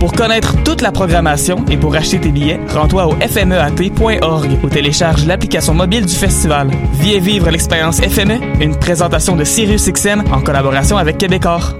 Pour connaître toute la programmation et pour acheter tes billets, rends-toi au fmeat.org ou télécharge l'application mobile du festival. Viens vivre l'expérience FME, une présentation de SiriusXM en collaboration avec Québecor.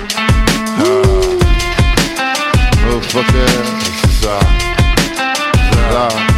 Motherfucker, ça. C'est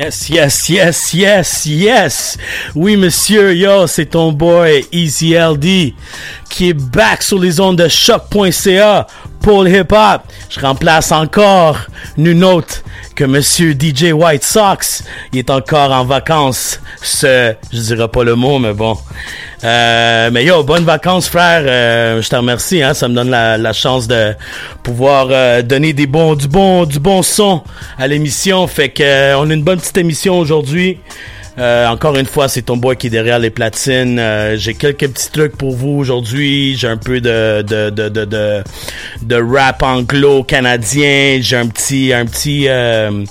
Yes, yes, yes, yes, yes. Oui, monsieur, yo, c'est ton boy Easy qui est back sur les ondes de choc.ca pour le hip-hop. Je remplace encore nul autre que monsieur DJ White Sox. Il est encore en vacances. Ce, je dirais pas le mot, mais bon. Euh, mais yo, bonnes vacances, frère. Euh, je te remercie. Hein, ça me donne la, la chance de pouvoir euh, donner des bons, du bon, du bon son à l'émission. Fait que euh, on a une bonne petite émission aujourd'hui. Euh, encore une fois, c'est ton boy qui est derrière les platines. Euh, j'ai quelques petits trucs pour vous aujourd'hui. J'ai un peu de de, de, de, de, rap anglo-canadien. J'ai un petit un petit euh,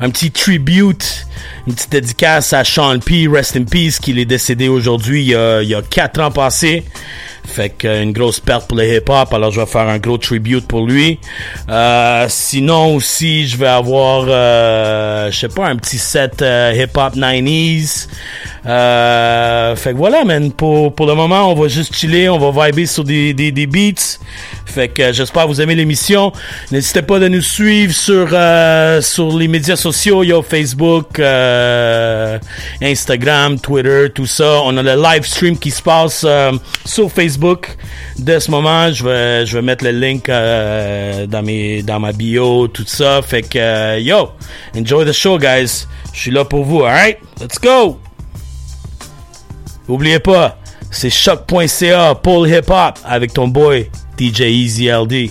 un petit tribute, une petite dédicace à Sean P. Rest in peace, qui est décédé aujourd'hui. Il y a il y a quatre ans passés. Fait que euh, une grosse perte pour le hip-hop, alors je vais faire un gros tribute pour lui. Euh, sinon aussi, je vais avoir, euh, je sais pas, un petit set euh, hip-hop 90s. Euh, fait que voilà, man. Pour, pour le moment, on va juste chiller, on va vibrer sur des, des, des beats. Fait que j'espère que vous aimez l'émission. N'hésitez pas de nous suivre sur euh, sur les médias sociaux, yo Facebook, Instagram, Twitter, tout ça. On a le live stream qui se passe sur Facebook. Dès ce moment, je vais je vais mettre le link euh, dans mes dans ma bio, tout ça. Fait que euh, yo, enjoy the show, guys. Je suis là pour vous. Alright, let's go. Oubliez pas, c'est choc.ca pour le hip hop avec ton boy DJ Easy LD.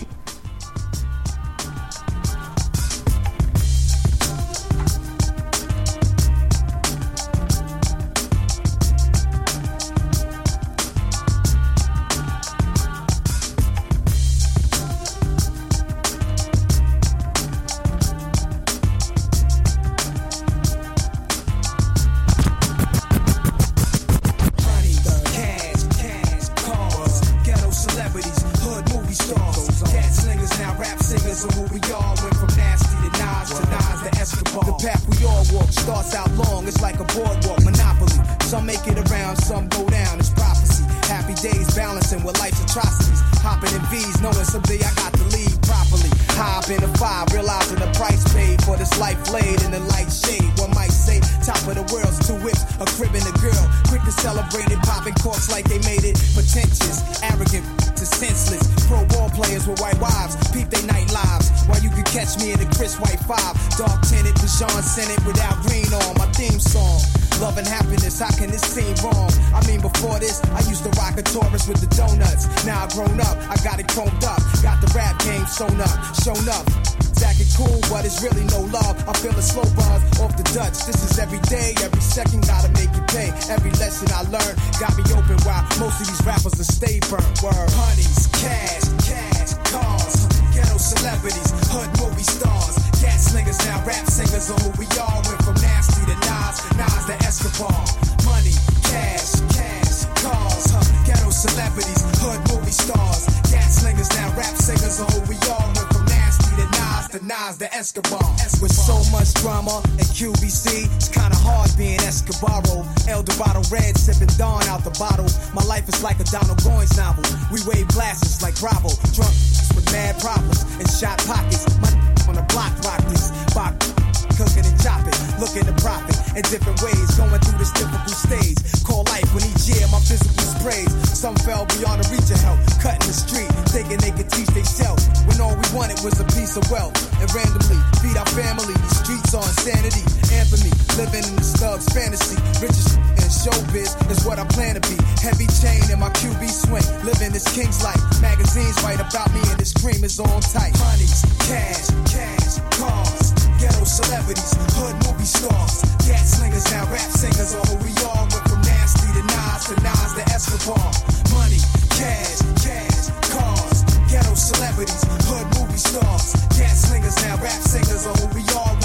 things right about me, and this cream is on tight. Monies, cash, cash, cars, ghetto celebrities, hood movie stars, gat slingers, now rap singers are who we are. Went from nasty to Nas to Nas to Escobar. Money, cash, cash, cars, ghetto celebrities, hood movie stars, gat slingers, now rap singers are who we are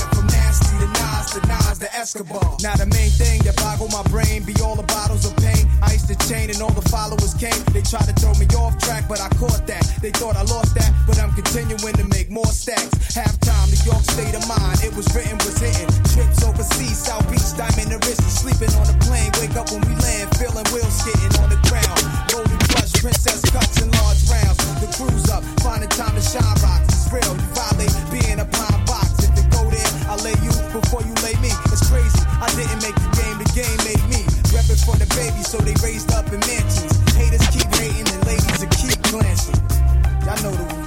the Nas the Nas the Escobar. Now the main thing that boggled my brain be all the bottles of pain. I used to chain and all the followers came. They tried to throw me off track, but I caught that. They thought I lost that, but I'm continuing to make more stacks. Halftime, New York state of mind. It was written, was hitting. Trips overseas, South Beach, diamond the wrist, sleeping on the plane. Wake up when we land, feeling wheels skidding on the ground. Golden plush, princess cups and large rounds. The cruise up, finding time to shine rocks. It's real, you violate being a pop. I lay you before you lay me. It's crazy. I didn't make the game, the game made me. Reppin' for the baby, so they raised up in mansions. Haters keep hating and ladies will keep glancing. Y'all know the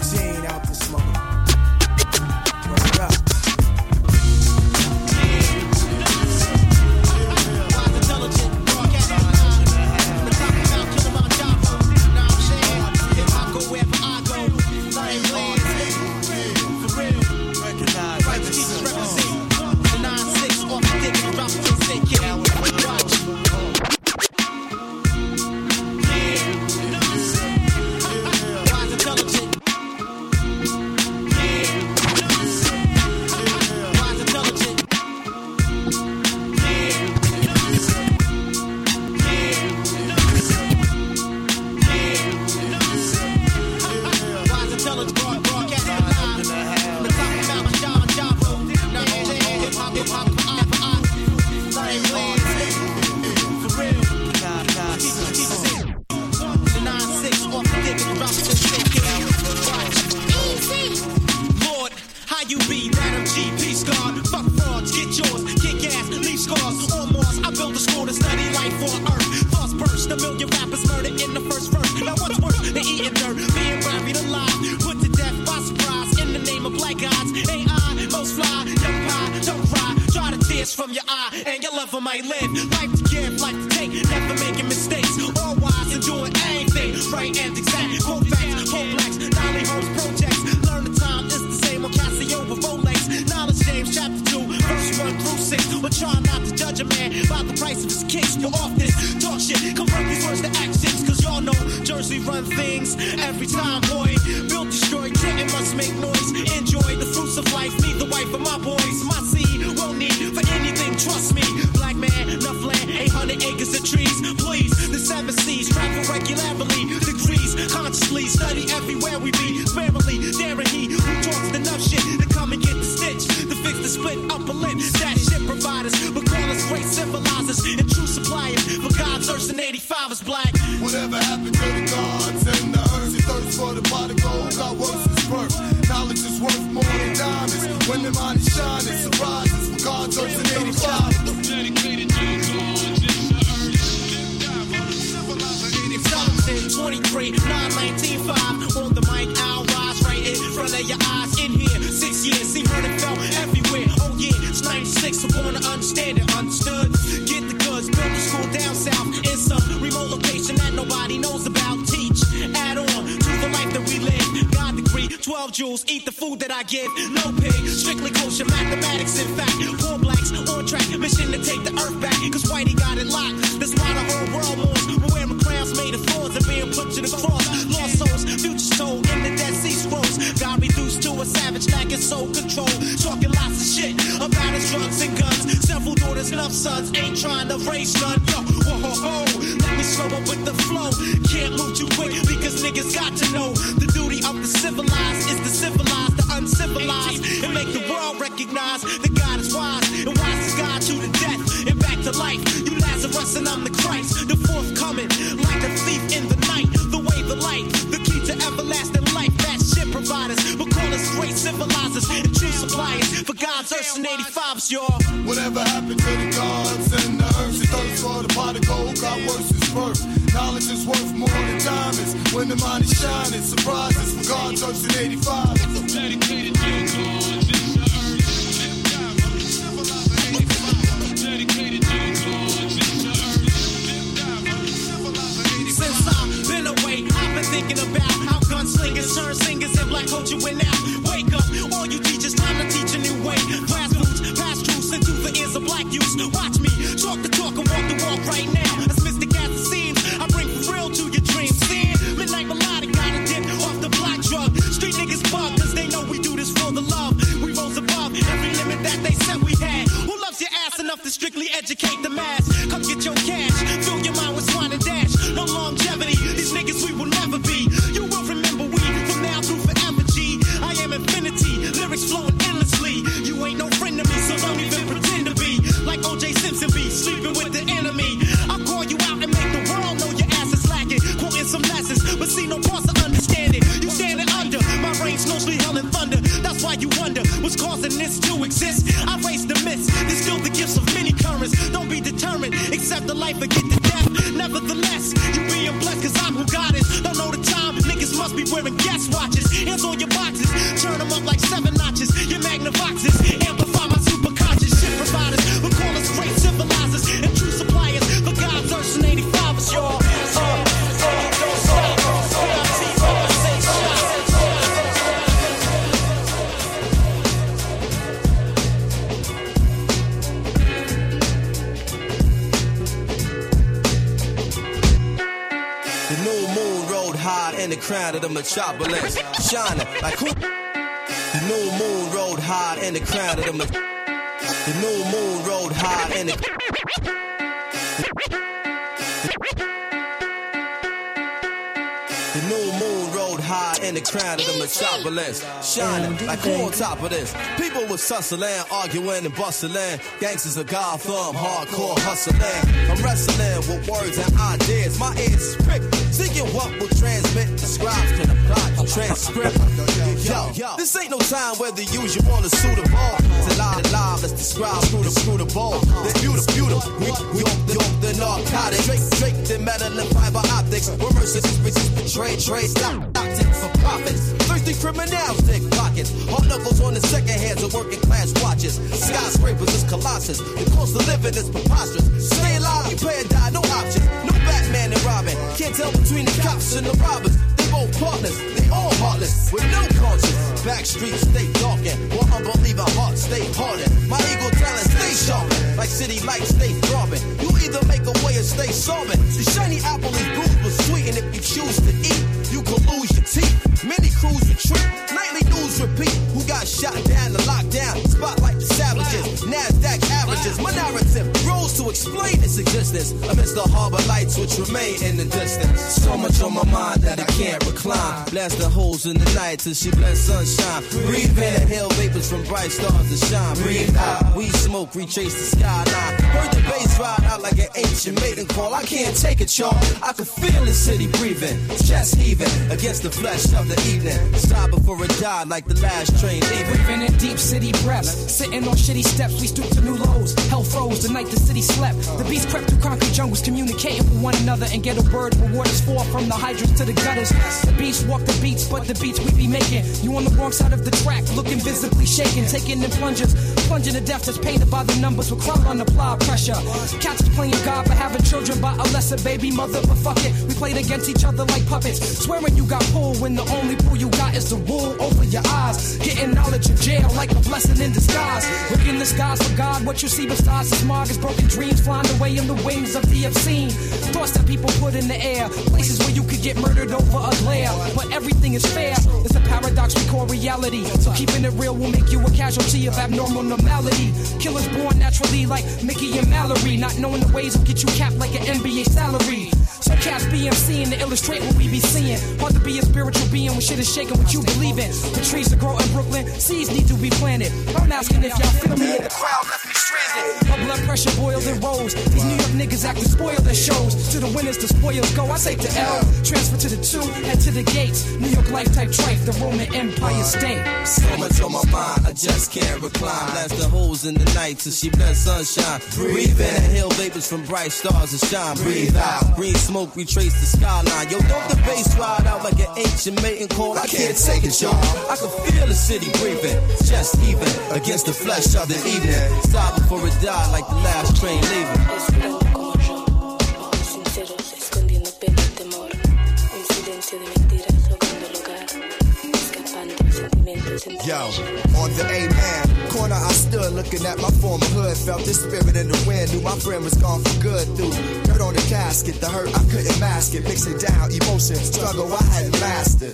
12 jewels, eat the food that I give. No pig, strictly kosher mathematics. In fact, poor blacks on track, mission to take the earth back. Cause Whitey got it locked. That's why the whole world mourns. We're wearing crowns made of thorns and being put to the cross. Lost souls, future told in the Dead Sea Scrolls. God reduced to a savage, lacking soul control. Daughters, love sons, ain't trying to raise none. Yo, whoa, ho, ho. Let me slow up with the flow. Can't move too quick because niggas got to know the duty of the civilized is to civilize the uncivilized and make the world recognize that God is wise and wise is God to the death and back to life. You Lazarus and I'm the Christ, the forthcoming like a thief in the night. The way, the light, the key to everlasting life. That shit providers, but call us great civilizers and true suppliers for God's earth and 85s, y'all. Whatever happened to the gods and the earth? You thirst for the pot of gold, got worse is birth. Knowledge is worth more than diamonds. When the mind is shining, surprises for God's earth and 85. Dedicated to your gods. Since I've been away, I've been thinking about how gunslingers turn singers and black culture went out. Wake up, all you teachers, time to teach a of. Watch me, talk the talk and walk the walk right now. As mystic as it seems, I bring real to your dreams. Seeing midnight melodic, got a dip off the block drug. Street niggas bug, cause they know we do this for the love. We rose above every limit that they said we had. Who loves your ass enough to strictly educate the mass? Crown of the metropolis, shining like who? The new moon rode high in the crown of the The new moon rode high in The the crown of the metropolis, shining like who on top of this? People was hustling, arguing and bustling. Gangsters of Gotham, hardcore hustling. I'm wrestling with words and ideas. My ears is pricked, seeking what will transmit. The scribes can apply the transcript. Yo, yo, this ain't no time whether use you want to suit a ball. To lie, to lie, let's describe screw the screw the ball. They're beautiful, beautiful. We, we the, the narcotics. Drake, Drake, the metal and fiber optics. We're merciless, bitches betray, trade, stop, tactics for profits. Thirsty criminals, dick pockets. Hard knuckles on the second hands of working class watches. Skyscrapers is colossus. The cost of living is preposterous. Stay alive, you pay or die, no options. No Batman and Robin. Can't tell between the cops and the robbers. Both partners, they all heartless, with no conscience. Back streets stay darkened, while unbeliever hearts stay hardened. My ego talent stay sharpened, like city lights stay throbbing. You either make a way or stay sobbing. The shiny apple is bruised but sweet, and if you choose to eat, you could lose your teeth. Many crews retreat, nightly news repeat. Who got shot down, the lockdown, spotlight the savages, Nasdaq averages. My narrative to explain its existence amidst the harbor lights which remain in the distance. So much on my mind that I can't recline. Blast the holes in the night till she blends sunshine. Breathe in, inhale vapors from bright stars to shine. Breathe out, we smoke, retrace the skyline. Heard the bass ride out like an ancient maiden call. I can't take it, y'all. I can feel the city breathing, chest heaving against the flesh of the evening. Stop before it died like the last train leaving. Breathing in deep city breaths. Sitting on shitty steps, we stoop to new lows. Hell froze the night the city slept. The beast crept through concrete jungles, communicating with one another and get a word where waters fall from the hydrants to the gutters. The beast walk the beats, but the beats we be making. You on the wrong side of the track, looking visibly shaken, taking in plunges. Plunging to death that's painted by the numbers with crowd on applied pressure. Cats is playing God for having children by a lesser baby mother, but fuck it. We played against each other like puppets. Swearing you got pulled when the only pull you got is the wool over your eyes. Getting knowledge in jail like a blessing in disguise. Look in the skies for God, what you see besides the smog is broken dreams flying away in the wings of the obscene. Thoughts that people put in the air, places where you could get murdered over a glare. But everything is fair, it's a paradox we call reality. So keeping it real will make you a casualty of abnormal normality. Killers born naturally like Mickey and Mallory, not knowing the ways will get you capped like an NBA salary. So cats BMCing to illustrate what we be seeing. Hard to be a spiritual being when shit is shaking what you believe in. The trees to grow in Brooklyn, seeds need to be planted. I'm asking if y'all feel me. In the crowd left me stranded. My blood pressure boiled and rose. These New York niggas acting spoiled their shows. To the winners, the spoils go. I take the L, transfer to the two, head to the gates. New York life type trife, the Roman Empire state. So much on my mind, I just can't recline. Blast the holes in the night till she blends sunshine. Breathe in, inhale vapors from bright stars that shine. Breathe out, green smoke, retrace the skyline. Yo, don't the bass ride out like an ancient mating call. I can't take it, y'all. I can feel the city breathing, chest heaving against the flesh of the evening. Stop before it die like the last train leaving. Yo, on the A-man corner, I stood looking at my former hood. Felt the spirit in the wind, knew my friend was gone for good. Through dirt on the casket, the hurt I couldn't mask it. Mixing down emotions, struggle I hadn't mastered.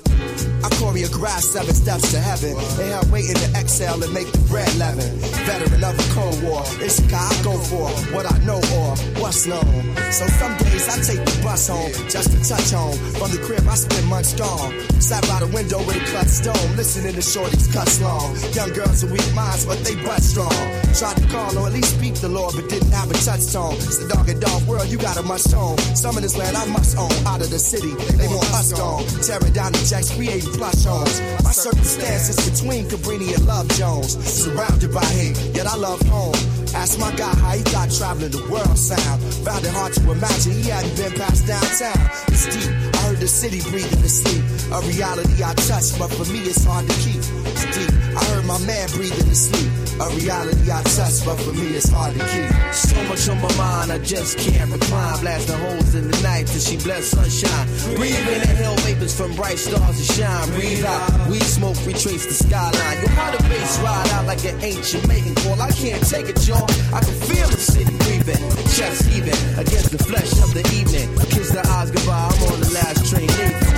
I choreographed seven steps to heaven. They had waiting to exhale and make the bread leaven. Veteran of the Cold War, it's the guy I go for. What I know or what's known. So some days I take the bus home just to touch home. From the crib I spend months gone. Sat by the window with a clutch stone, listening to shorties cuss long. Young girls with weak minds, but they butt strong. Tried to call or at least speak the Lord, but didn't have a touchstone. It's the dog and dog world, you got a must own. Some of this land I must own. Out of the city, they want us gone. Tearing down the jacks, creating plush homes. My circumstances between Cabrini and Love Jones. Surrounded by hate, yet I love home. Ask my guy how he got traveling the world sound. Found it hard to imagine he hadn't been past downtown. It's deep. I heard the city breathing to sleep. A reality I touch, but for me it's hard to keep. It's deep. I heard my man breathing to sleep. A reality I touch, but for me it's hard to keep. So much on my mind, I just can't recline. Blasting holes in the night till she bless sunshine. Breathe in, inhale vapors from bright stars to shine. Breathe out, we smoke, retrace the skyline. Yo, how the bass ride out like an ancient mating call. I can't take it, y'all. I can feel the city breathing, chest heaving against the flesh of the evening. Kiss the eyes goodbye, I'm on the last train leaving.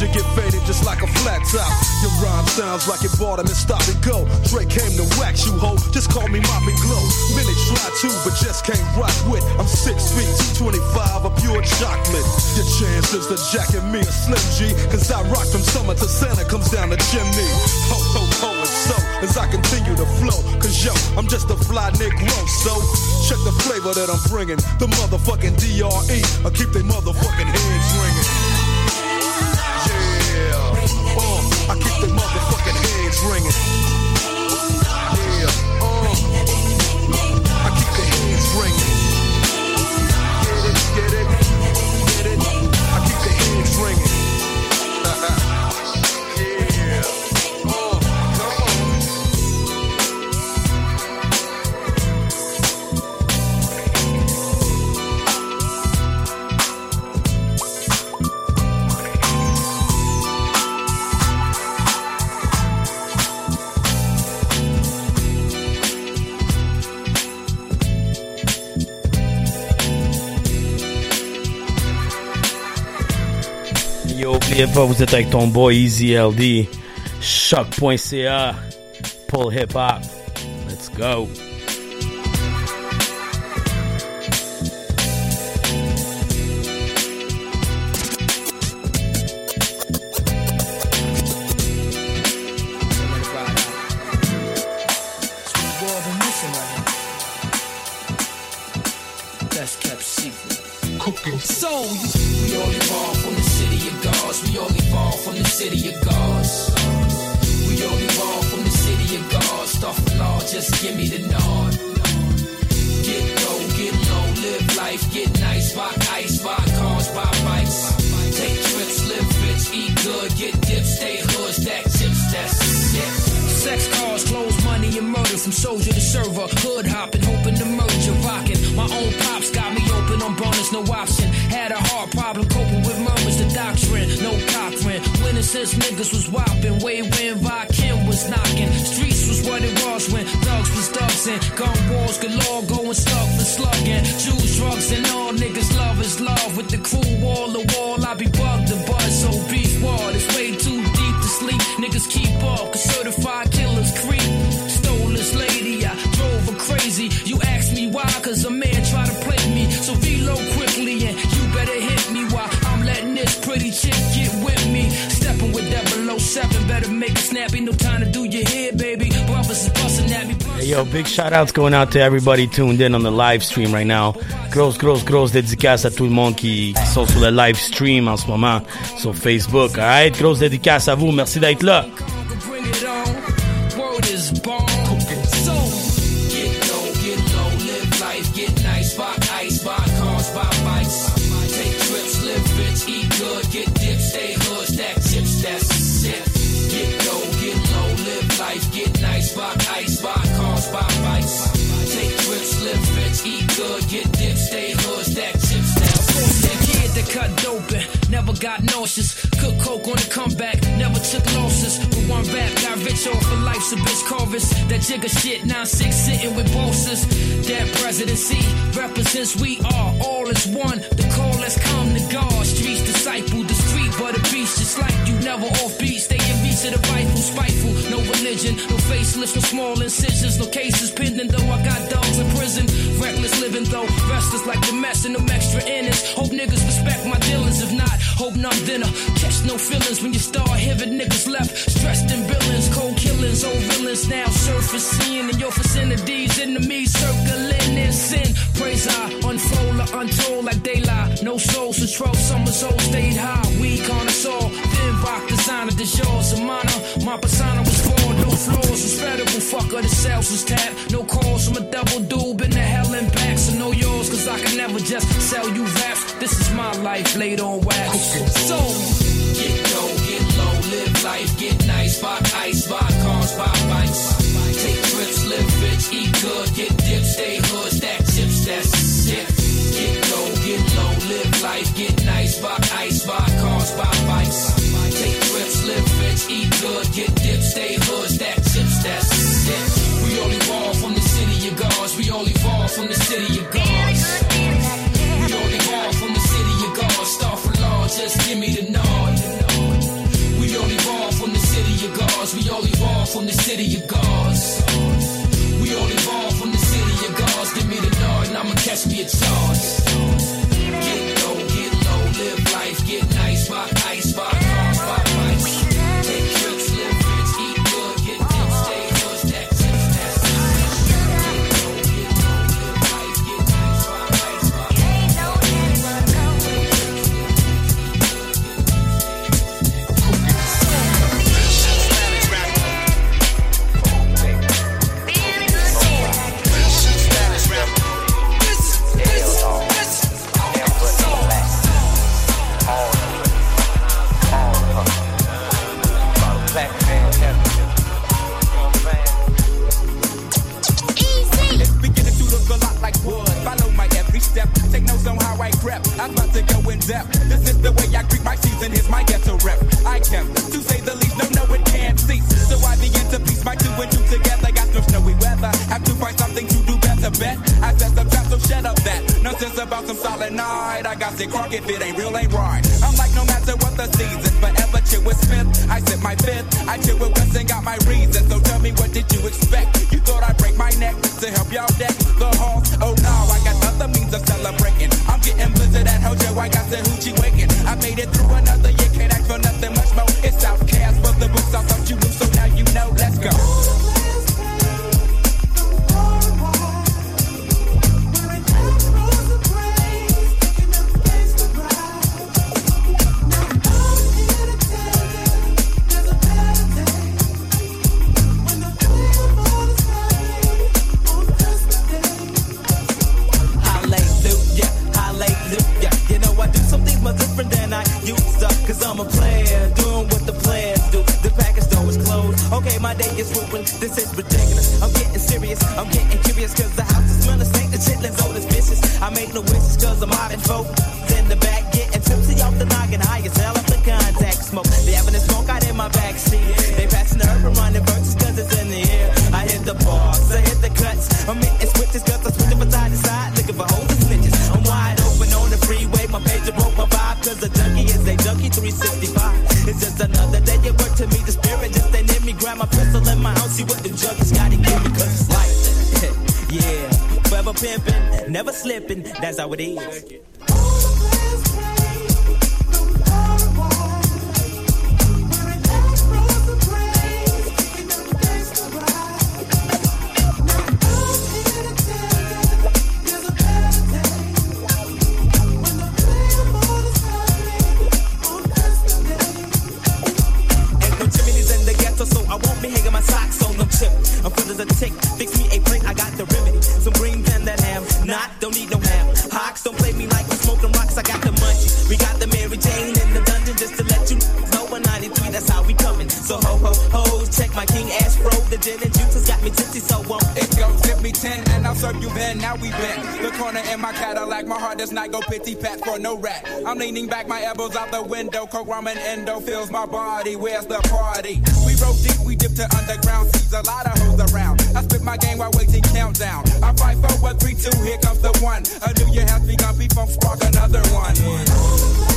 you get faded just like a flat top. Your rhyme sounds like it bought him and stop and go. Drake came to wax you, ho. Just call me Mop and Glow. Many try to, but just can't rock with. I'm six feet, 225, a pure chocolate. Your chances to jacket me a Slim G. Cause I rock from summer to Santa comes down the chimney. Ho, ho, ho, and so as I continue to flow. Cause yo, I'm just a fly Negro, so check the flavor that I'm bringing. The motherfucking DRE. I keep they motherfucking heads ringing. ringing. N'oubliez pas, vous êtes avec ton boy Easy LD, choc.ca, Paul Hip Hop. Let's go. Outs going out to everybody tuned in on the live stream right now. Grosse, grosse, grosse dédicace à tout le monde qui, sont live stream en ce moment sur Facebook. Alright, grosse dédicace à vous. Merci d'être là. Never off beat, stay in reach of the rifle, spiteful. No religion, no facelifts, no small incisions, no cases pending. Though I got dogs in prison, reckless living though. Restless like the mess and them extra innings. Hope niggas respect my dealings. If not, hope none then uh, catch no feelings when you start hearing niggas left. Stressed in villains, cold killings, old villains now surfacing in your vicinities. Enemies circling in sin. Praise I unfold or untold like daylight. No souls soul control, summer's old stayed high. We connoisseur, the yours a minor. My persona was born, no flaws, was federal. Fucker, the sales was tapped. No calls from a double dude, been to hell and back. So know yours, cause I can never just sell you raps. This is my life laid on wax. So, get low, get low, live life, get nice, buy ice, buy cars, buy bikes. Take trips, live rich, eat good, get dip, stay hood, stack chips, that's it. Get low, get low, live life, get nice, buy ice, buy cars, buy rich, eat good, get dip, stay hood, stack chips, that's it. We all evolve from the city of gods, we all evolve from the city of gods. We all evolve from the city of gods, start for law, just give me the nod. We all evolve from the city of gods, we all evolve from the city of gods. We all evolve from the city of gods, give me the nod, and I'ma catch me a charge. I'm about to go in depth. This is the way I greet my season. Here's my ghetto rep. I kept, to say the least, no, no, it can't cease. So I begin to piece my two and two together. Got no snowy weather. Have to find something to do better. Bet I set some traps, so shut up that. Nonsense about some solid night. I got sick crunk if it ain't real, ain't right. I'm like, no matter what the season, forever chill with Smith. I sip my fifth. I chill with West and got my reasons. So tell me, what did you expect? You thought I'd break my neck to help y'all deck the halls? Oh no, I got other means of celebrating. Getting blizzard at Hojo. I got the hoochie my day is ruined. This is ridiculous. I'm getting serious. I'm getting curious cause the house is smelling stank. The chitlins old as vicious. I make no wishes cause I'm out in folk. In the back, getting tipsy off the noggin. High as hell off the contact smoke. Having a smoke out in my backseat. See what the junkies gotta give me cause it's life. yeah. Forever pimping, never slipping. That's how it is. Corner in my Cadillac, my heart does not go pity pat for no rat. I'm leaning back, my elbows out the window. Coke, ramen, endo fills my body. Where's the party? We roll deep, we dip to underground. Sees a lot of hoes around. I spit my game while waiting countdown. I fight for what three, two, here comes the one. A new year has begun, people spark another one.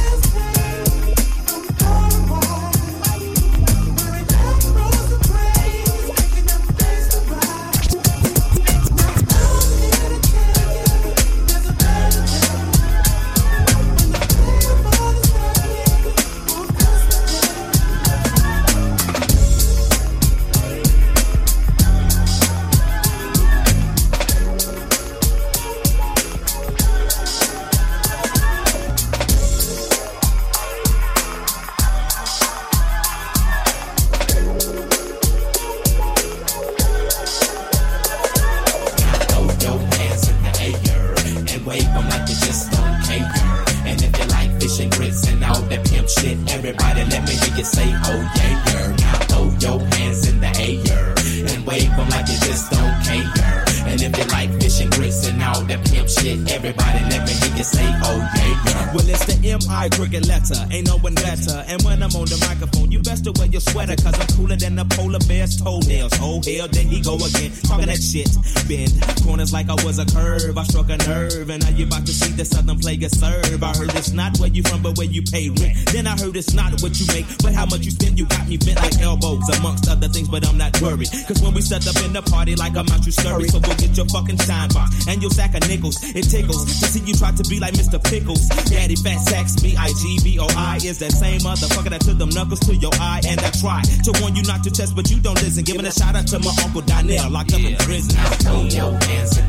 Like I was a curve. I struck a nerve, and now you about to see the southern player serve. I heard it's not where you from, but where you pay rent. Then I heard it's not what you make, but how much you spend. You got me bent like elbows, amongst other things, but I'm not worried. Cause when we set up in the party, like I'm out, you scurry. So go get your fucking shine box and your sack of nickels. It tickles to see you try to be like Mr. Pickles. Daddy Fat Sax, B I G B O I is that same motherfucker that took them knuckles to your eye. And I try to warn you not to test, but you don't listen. Giving a shout out to my uncle Donnell, locked up in prison. Throw your hands in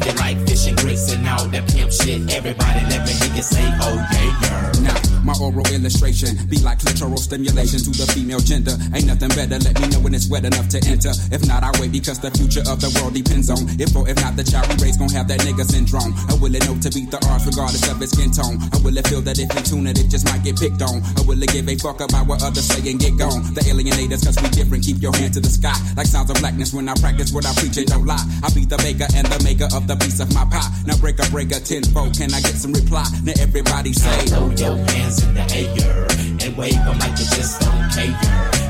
you like fish and grits and all that pimp shit, everybody let me hear you say, oh yeah, yeah. Now, my oral illustration be like clitoral stimulation to the female gender. Ain't nothing better. Let me know when it's wet enough to enter. If not, I wait because the future of the world depends on if or if not the child we raise gon' have that nigga syndrome. I will it know to beat the odds regardless of its skin tone? I will it feel that if in tune it, it just might get picked on? I will it give a fuck about what others say and get gone? The alienators, cause we different. Keep your hand to the sky. Like sounds of blackness when I practice what I preach and don't lie. I be the baker and the maker of the piece of my pie. Now break a breaker tenfold. Can I get some reply? Now everybody say, Throw your hands in the air and wave 'em like you just don't care.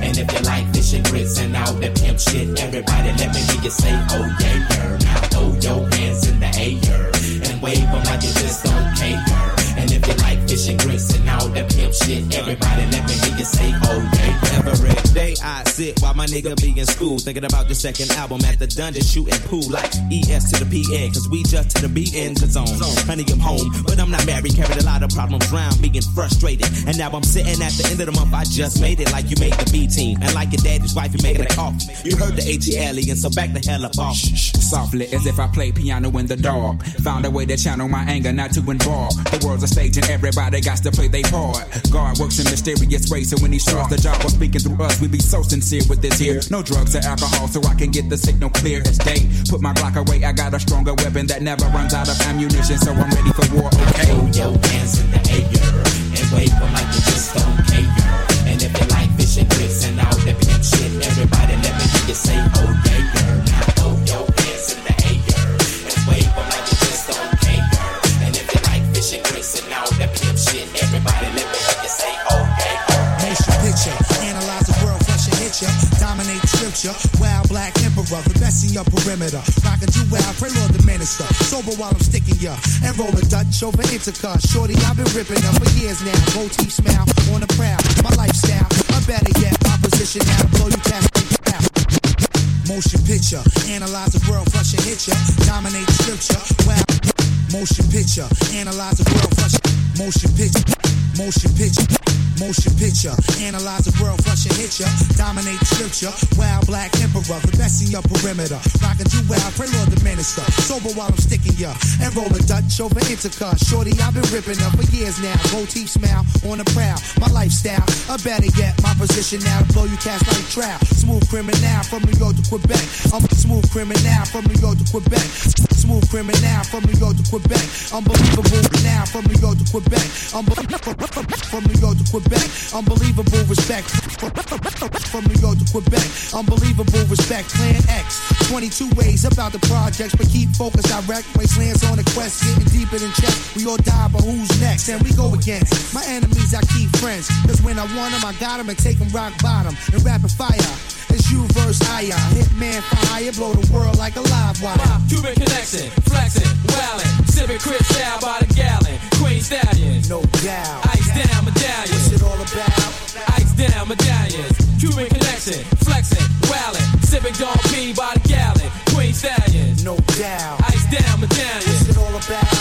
And if you like fish and grits and all that pimp shit, everybody let me hear you say, oh yeah, yeah. Now throw your hands in the air and wave 'em like you just don't care. And if you like fish and grits and all that pimp shit, everybody let me hear you say, oh yeah, yeah. I sit while my nigga be in school, thinking about the second album at the dungeon, shooting pool like ES to the PN, cause we just to the BN zone. Honey, I'm home, but I'm not married, carried a lot of problems round, being frustrated. And now I'm sitting at the end of the month, I just made it like you made the B team. And like your daddy's wife, you making a coffee. You heard the AT alien, so back the hell up off. Softly, as if I play piano in the dark. Found a way to channel my anger, not to involve. The world's a stage and everybody got to play their part. God works in mysterious ways, so when he starts the job of speaking through us, we be so sincere with this here. No drugs or alcohol, so I can get the signal clear as day. Put my Glock away, I got a stronger weapon that never runs out of ammunition, so I'm ready for war. Okay. Throw your hands in the air and wave 'em like you just don't care. And if you like fish and grits and all that pimp shit, everybody let me hear you say, oh yeah, your perimeter. Rockin' you wild, pray Lord the minister. Sober while I'm sticking ya. And roll a Dutch over intercut. Shorty, I've been ripping up for years now. Goatee smile, on the proud. My lifestyle, my better yet, my position now. Blow you past. Motion picture, analyze the world, flush and hit ya. Dominate scripture, wild. Motion picture, analyze the world, flush. Motion picture, motion picture, Motion picture, analyze the world, flush and hit ya. Dominate scripture, wild black emperor, the best in your perimeter. Rockin' you well, pray Lord the minister. Sober while I'm sticking ya. And roll a Dutch over intercut. Shorty, I've been ripping up for years now. Teeth smile on the prowl. My lifestyle, or better yet, my position now to blow you cast like trout. Smooth criminal from New York to Quebec. I'm smooth criminal from New York to Quebec. Smooth criminal from New York to Quebec. Unbelievable now from New York to Quebec. Unbelievable from New York to Quebec. Unbelievable respect from New York to Quebec. Unbelievable respect. Plan X. 22 ways about the projects, but keep focused direct. Wastelands on the quest, getting deeper than check. We all die, but who's next? And we go against my enemies. I keep friends, cause when I want them, I got them and take them rock bottom and rapid fire. It's you versus I. Hitman fire, blow the world like a live wire. Cuban connection, flexing, wildin', sipping Cristal by the gallon. Queen stallion, no doubt. Ice down medallion. What's it all about? Ice down medallions. Cuban connection, flexing, wildin', sipping Don P by the gallon. Queen stallion, no doubt. Ice down medallion. What's it all about?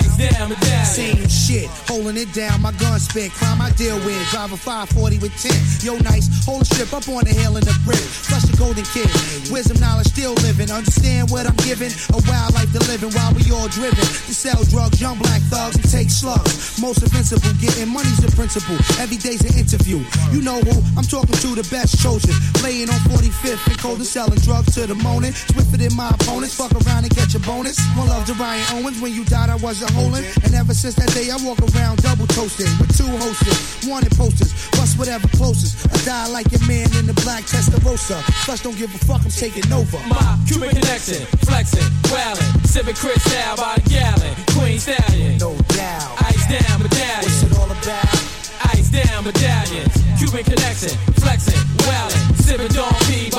Ice down medallion. Same shit, holding it down. My gun spit, crime I deal with. Drive a 540 with 10. Yo, nice, hold a strip up on the hill in the brick. Flush the golden kid. Wisdom, knowledge, still living. Understand what I'm giving. A wild life to living while we all driven. To sell drugs, young black thugs, and take slugs. Most invincible, getting money's the principle. Every day's an interview. You know who? I'm talking to the best chosen. Laying on 45th and cold and selling drugs to the morning. Swifter than my opponents. Fuck around and get your bonus. One love to Ryan Owens. When you died, I wasn't holding. And ever since that day, I walk around double toasted with two hostess. Wanted posters. Bust whatever closest. I die like your man in the black Testarossa. Plus, don't give a fuck, I'm taking over. My Cuban connection, flexing, wildin', sipping Cristal by the gallon. Queen stallion, no doubt. Ice down medallion. What's it all about? Ice down medallions. Cuban connection, flexing, wildin', sipping Don P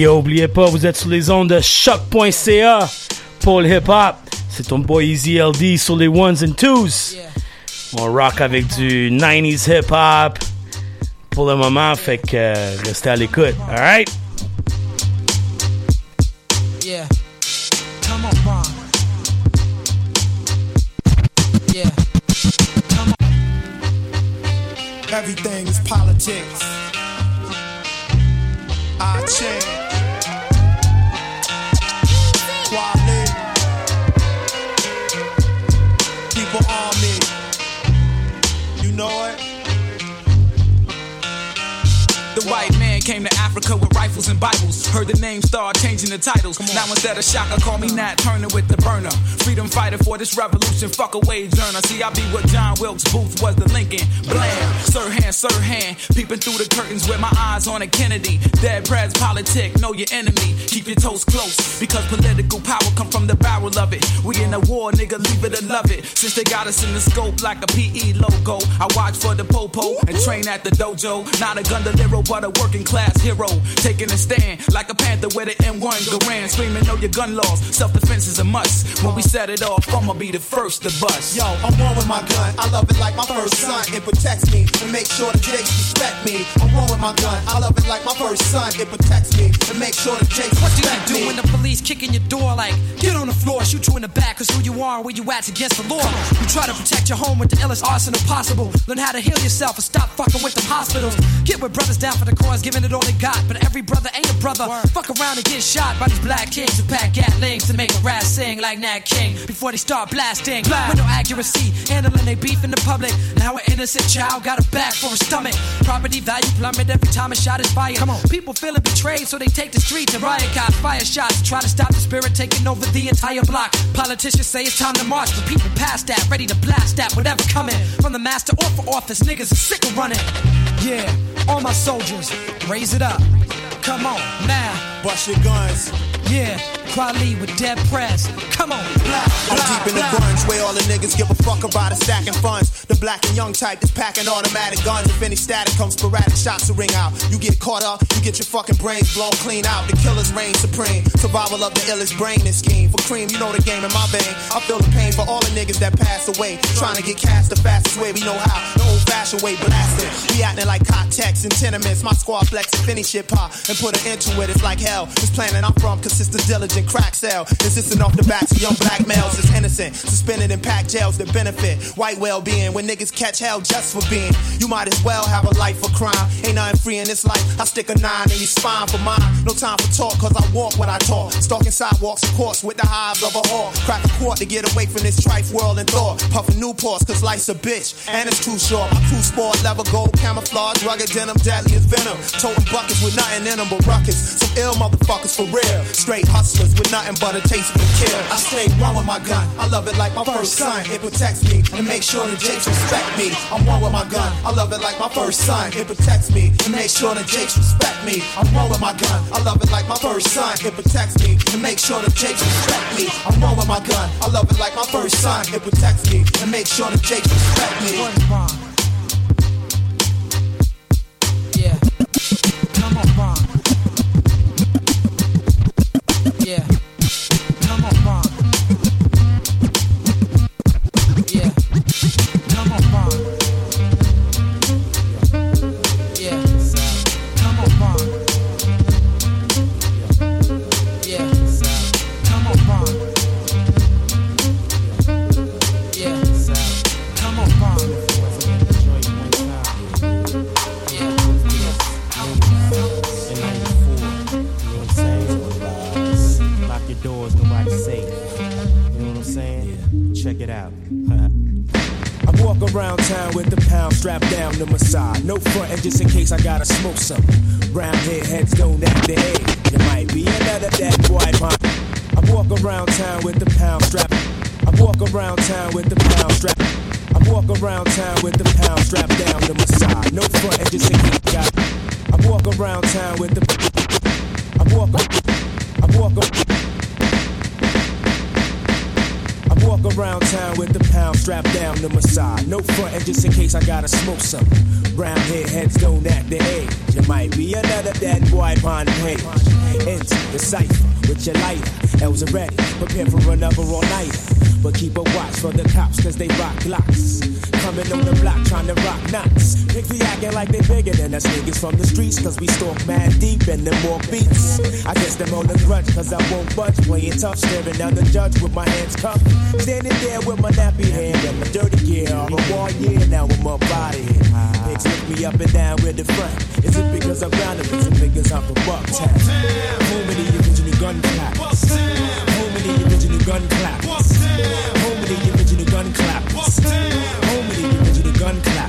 Yo, oubliez pas, vous êtes sur les ondes de choc.ca pour le hip-hop. C'est ton boy Easy LD sur les ones and twos. On rock avec du 90s hip-hop pour le moment, fait que euh, restez à l'écoute, alright? Yeah. Come on, Bond. Yeah. Come on. Everything is politics. I change. And Bibles. Heard the name start changing the titles. Now instead of Shaka, call me Nat Turner with the burner. Freedom fighter for this revolution. Fuck away, journal. See, I be what John Wilkes Booth was the Lincoln. Blam, Sirhan, Sirhan. Peeping through the curtains with my eyes on a Kennedy. Dead Prez politic, know your enemy. Keep your toes close because political power come from the barrel of it. We in a war, nigga, leave it or love it. Since they got us in the scope like a PE logo. I watch for the popo and train at the dojo. Not a gundelero, but a working class hero. Taking a stand like a panther with an M1 Garand. Screaming, know your gun laws. Self defense is a must. When we set it off, I'ma be the first to bust. Yo, I'm one with my gun. I love it like my first son. It protects me and make sure the jakes respect me. I'm one with my gun. I love it like my first son. It protects me and make sure the jakes What do you do me. when the police kick in your door like, get on the floor, shoot you in the back, cause who you are and where you at's against the law. You try to protect your home with the illest arsenal possible. Learn how to heal yourself and stop fucking with them hospitals. Get with brothers down for the cause, giving it all they got. But every brother ain't a brother. Fuck around and get shot by these black kids who pack gatlings to make a rat sing like Nat King before they start blasting. With no accuracy, handling they beef in the public. Now an innocent child got a back for a stomach. Property value plummet every time a shot is fired. Come on. People feeling betrayed, so they take the streets and riot cops fire shots to try to stop the spirit taking over the entire block. Politicians say it's time to march, but people past that, ready to blast that, whatever coming from the master or for office. Niggas are sick of running. Yeah, all my soldiers, raise it up. Come on, now. Bust your guns. Yeah, Kweli with Dead Prez. Come on. I'm deep in the grunge where all the niggas give a fuck about a stacking funds. The black and young type that's packing automatic guns. If any static comes, sporadic shots will ring out. You get caught up, you get your fucking brains blown clean out. The killers reign supreme. Survival of the illest brain and scheme. For cream, you know the game in my vein. I feel the pain for all the niggas that pass away. Trying to get cast the fastest way we know how. The old fashioned way blasting. We acting like contacts and tenements. My squad flex and finish shit pop and put an end to it. It's like hell. This planet I'm from consists of crack cell. Insisting off the backs of young black males is innocent. Suspended in packed jails that benefit white well being. When niggas catch hell just for being, you might as well have a life for crime. Ain't nothing free in this life. I stick a nine in your spine for mine. No time for talk, cause I walk when I talk. Stalking sidewalks, of course, with the hives of a hawk. Crack a quart to get away from this trife world and thought. Puffin' Newports, cause life's a bitch. And it's too short. My crew sport, leather gold, camouflage, rugged denim, deadly as venom. Toting buckets with nothing in them but ruckus. Some ill motherfuckers for real. Straight hustlers with nothing but a taste for kill. I stay one with my gun. I love it like my first son. It protects me and make sure the jakes respect me. I'm one with my gun. I love it like my first son. It protects me and make sure the jakes respect me. I'm one with my gun. I love it like my first son. It protects me and make sure the jakes respect me. I'm one with my gun. I love it like my first son. It protects me and make sure the jakes respect me. From cause we stalk mad deep and them more beats. I guess them on the grudge cause I won't budge. Playing tough, staring down the judge with my hands cuffed. Standing there with my nappy hand and my dirty gear. I'm a war year now with my body. Pigs lift me up and down with the front. Is it because I'm grounded? Is it because I'm from Bucktown? Home of the original gun claps. Home of the original gun claps. Home of the original gun claps. Home of the original gun claps.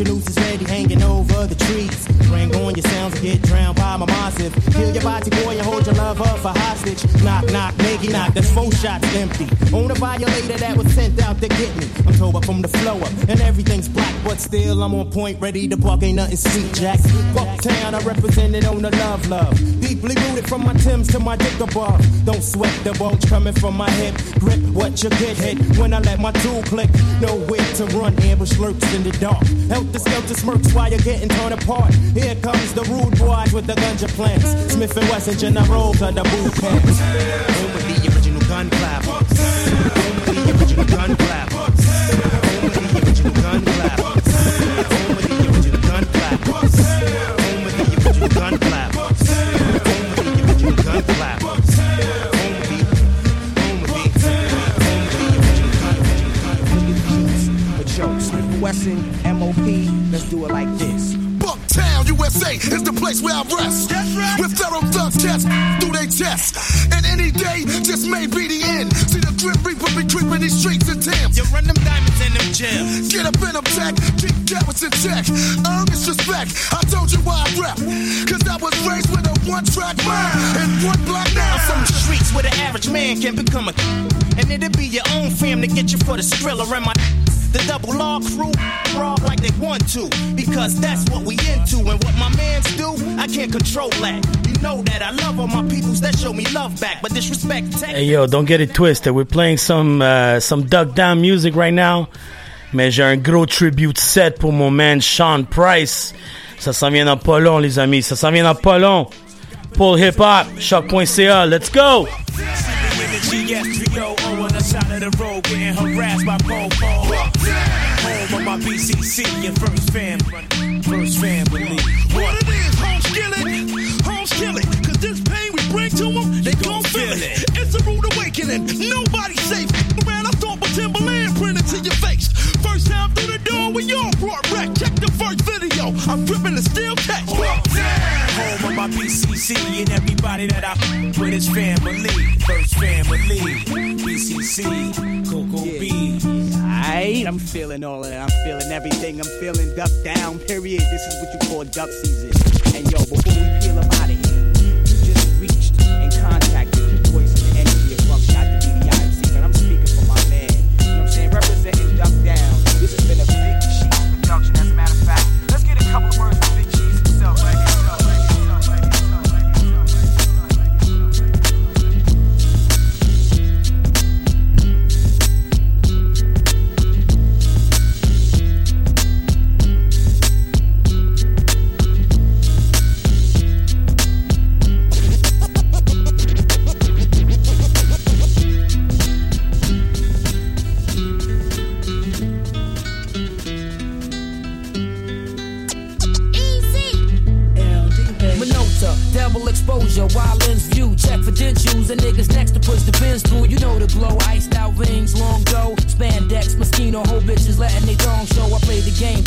Your nooses ready hanging over the trees. Bring on your sounds and get drowned by my massive. Kill your body boy and hold your lover for hostage. Knock, knock, nigga, knock. That's four shots empty. On a violator that was sent out to get me. I'm told up from the flow up and everything's black, but still I'm on point, ready to buck. Ain't nothing sweet, Jack. Bucktown, I represent it on the love, love. Deeply rooted from my Timbs to my dick above. Don't sweat the bulge coming from my hip. Grip what you get hit when I let my tool click. Nowhere to run, ambush lurks in the dark. Help the skelter smirks while you're getting torn apart. Here comes the rude boys with the ganja plants. Smith and Wesson generals are the boot camps. Home with the original gun clap. With the original gun clap. With the original gun clap. USA is the place where I rest. With thorough thugs cats through they chest. And any day just may be the end. See the grim reaper be creeping these streets and Thames. You run them diamonds in them gems. Get up in them tech, keep carrots in check. Earn respect. I told you why I rap. Cause I was raised with a one track mind and one block now. The streets where the average man can become a And it'll be your own fam to get you for the thriller. And my the double R crew raw like they want to. Because that's what we into. And what my mans do, I can't control that. You know that I love all my peoples that show me love back. But disrespect. Hey yo, don't get it twisted. We're playing some uh, some duck down music right now. Mais j'ai un gros tribute set pour mon man Sean Price. Ça s'en vient dans pas long, les amis. Ça s'en vient dans pas long. Pour le hip hop, choq.ca. Let's go! BCC and first family, first family. What it is, it, homes kill it. Cause this pain we bring to them, they gon' feel it. It's a rude awakening, nobody's safe. Man, I thought my Timberland printed to your face. First time through the door, we all brought wreck. Check the first video, I'm dripping the steel BCC and everybody that I with his family, first family. BCC, Coco B. Aight, I'm feeling all of that. I'm feeling everything. I'm feeling duck down, period. This is what you call duck season. And yo, before we peel up out of here, you just reached and contacted the voice and energy of Buckshot to be the IMC. But I'm speaking for my man. You know what I'm saying? Representing duck down. This has been a big cheese production, spandex, mosquito, whole bitches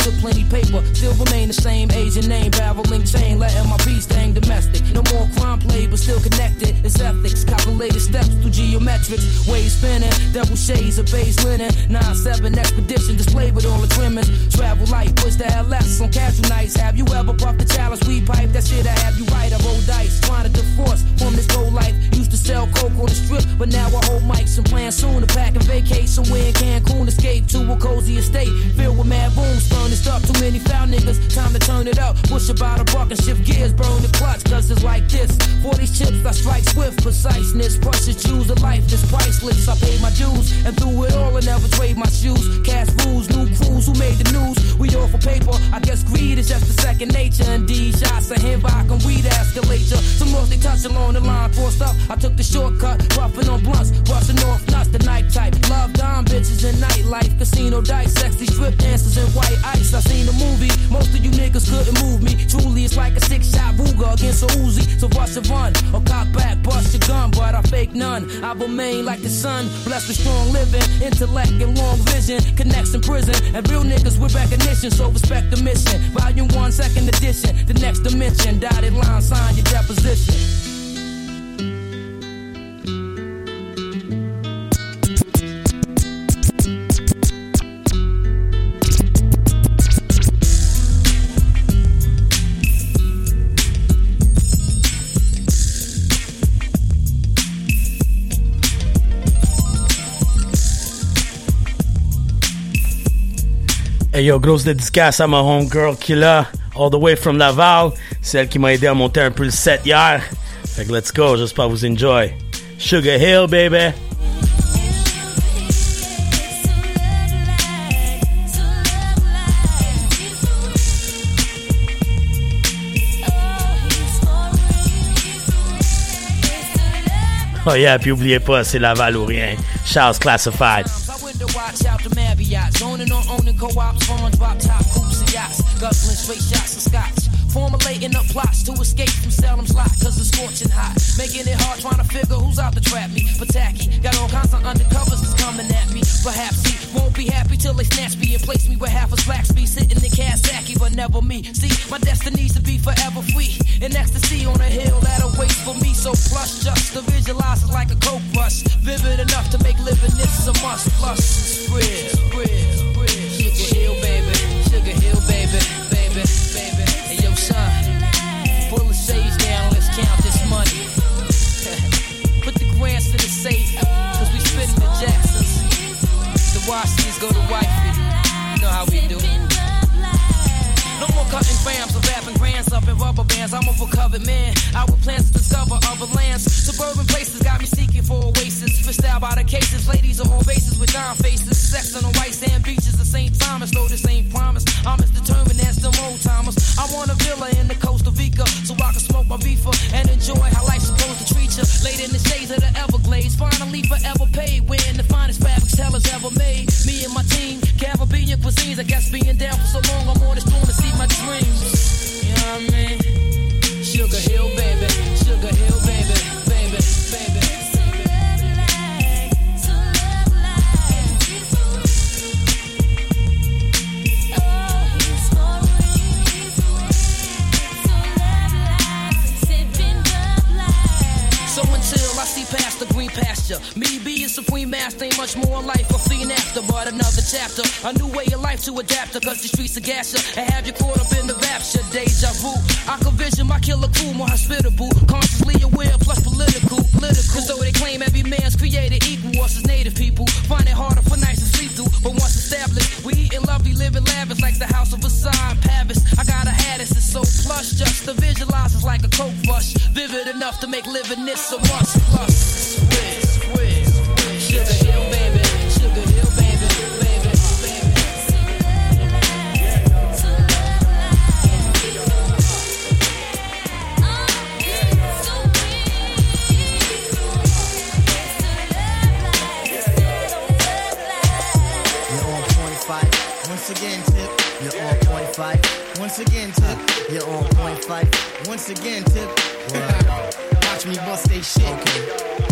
took plenty paper, still remain the same Asian name, babbling chain, letting my peace staying domestic. No more crime play, but still connected. It's ethics, calculated steps through geometrics, Ways spinning, double shades of base linen, 9-7 expedition displayed with all the trimmings. Travel light, push the LS on casual nights. Have you ever puffed the chalice We pipe? That shit I have you right. I roll dice, trying to divorce from this gold life. Used to sell coke on the strip, but now I hold mics and plan soon to pack and vacate somewhere in Cancun. Escape to a cozy estate filled with mad booms. Furnished up, too many foul niggas. Time to turn it up. Push about a buck and shift gears, burn the clutch. Cause it's like this. For these chips, I strike swift preciseness. Precious choose a life that's priceless. I paid my dues and through it all, I never trade my shoes. Cash rules, new crews who made the news. We all for paper. I guess greed is just a second nature. And Indeed, shots of him back and weed escalate ya. Some more they touch along the line. Forced up, I took the shortcut. Puffing on blunts, busting off nuts. The night type. Love dime bitches and nightlife. Casino dice, sexy strip dancers and white ice. I seen the movie. Most of you niggas couldn't move me. Truly, it's like a six shot Ruger against a Uzi. So rush a run or cock back, bust your gun. But I fake none. I remain like the sun. Blessed with strong living, intellect and long vision. Connects in prison. And real niggas with recognition. So respect the mission. Volume one, second edition. The next dimension. Dotted line, sign your deposition. Yo, grosse dédicace à ma homegirl qui all the way from Laval. Celle qui m'a aidé à monter un peu le set hier. Fait que let's go, j'espère vous enjoy. Sugar Hill, baby. Oh yeah, puis oubliez pas, c'est Laval ou rien. Charles Classified. To watch out the Marriott, zoning on owning co-ops, foreign drop top coops and yachts, guzzling straight shots of scotch. Formulating up plots to escape from Salem's lot, cause it's scorching hot. Making it hard trying to figure who's out to trap me. But tacky, got all kinds of undercovers that's coming at me. Perhaps he won't be happy till they snatch me and place me where half a slack speed, sitting in Kazaki, but never me. See, my destiny's to be forever free. In ecstasy on a hill that awaits for me. So plush just to visualize it like a coke rush. Vivid enough to make living this a must. Plus, it's real, real, NYCs go to white wearing rubber bands. I'm a recovered man. Our plans to discover other lands. Suburban places got me seeking for oasis. Fished out by the cases. Ladies are all bases with dime faces. Sex on the white sand beaches of St. Thomas. Though this ain't promise. I'm as determined as the old timers. I want a villa in the Costa Rica so I can smoke my reefer and enjoy how life's supposed to treat you. Late in the shades of the Everglades. Finally forever paid. Wearing the finest fabrics hell ever made. Me and my team. Caribbean cuisines. I guess being down for so long, I'm on this to see my dreams. You know what I mean? Sugar Hill, baby. Sugar Hill, baby. Baby, baby. Past the green pasture. Me being supreme master ain't much more in life. A fiend after, but another chapter. A new way of life to adapt to, cause the streets are gasher. And have you caught up in the rapture, deja vu. I can vision my killer crew more hospitable. Consciously aware, plus political. Political. Cause though they claim every man's created equal, us as native people. Find it harder for nice do. But once established, we eatin' lovely, living lavish like the house of a sign, Pavis. I gotta have this, it's so plush. Just to visualize is like a coke rush. Vivid enough to make living this a must. Plus, squid, squid, sugar hill, baby. Once again, tip, you're on point five. Once again, tip, you're on point five. Once again, tip. Watch me bust they shit. Okay.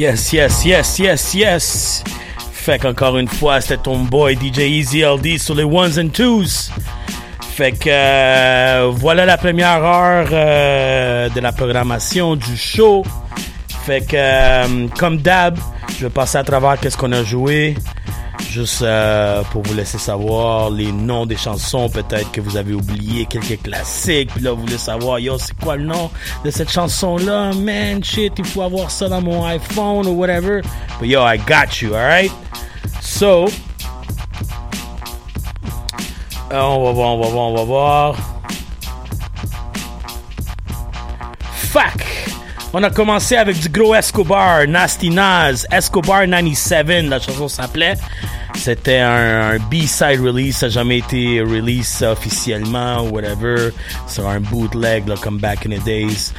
Yes, yes, yes, yes, yes. Fait qu'encore une fois, c'était ton boy DJ Easy LD sur les ones and twos. Fait que euh, voilà la première heure euh, de la programmation du show. Fait que euh, comme d'hab, je vais passer à travers qu'est-ce qu'on a joué. Juste euh, pour vous laisser savoir les noms des chansons, peut-être que vous avez oublié quelques classiques, puis là vous voulez savoir, yo, c'est quoi le nom de cette chanson-là, man, shit, il faut avoir ça dans mon iPhone ou whatever. But yo, I got you, alright? So, euh, on va voir, on va voir, on va voir. Fuck! On a commencé avec du gros Escobar, Nasty Nas, Escobar 97, la chanson s'appelait. C'était un, B-side release, ça n'a jamais été release officiellement ou whatever. C'est un bootleg, là, comme back in the days.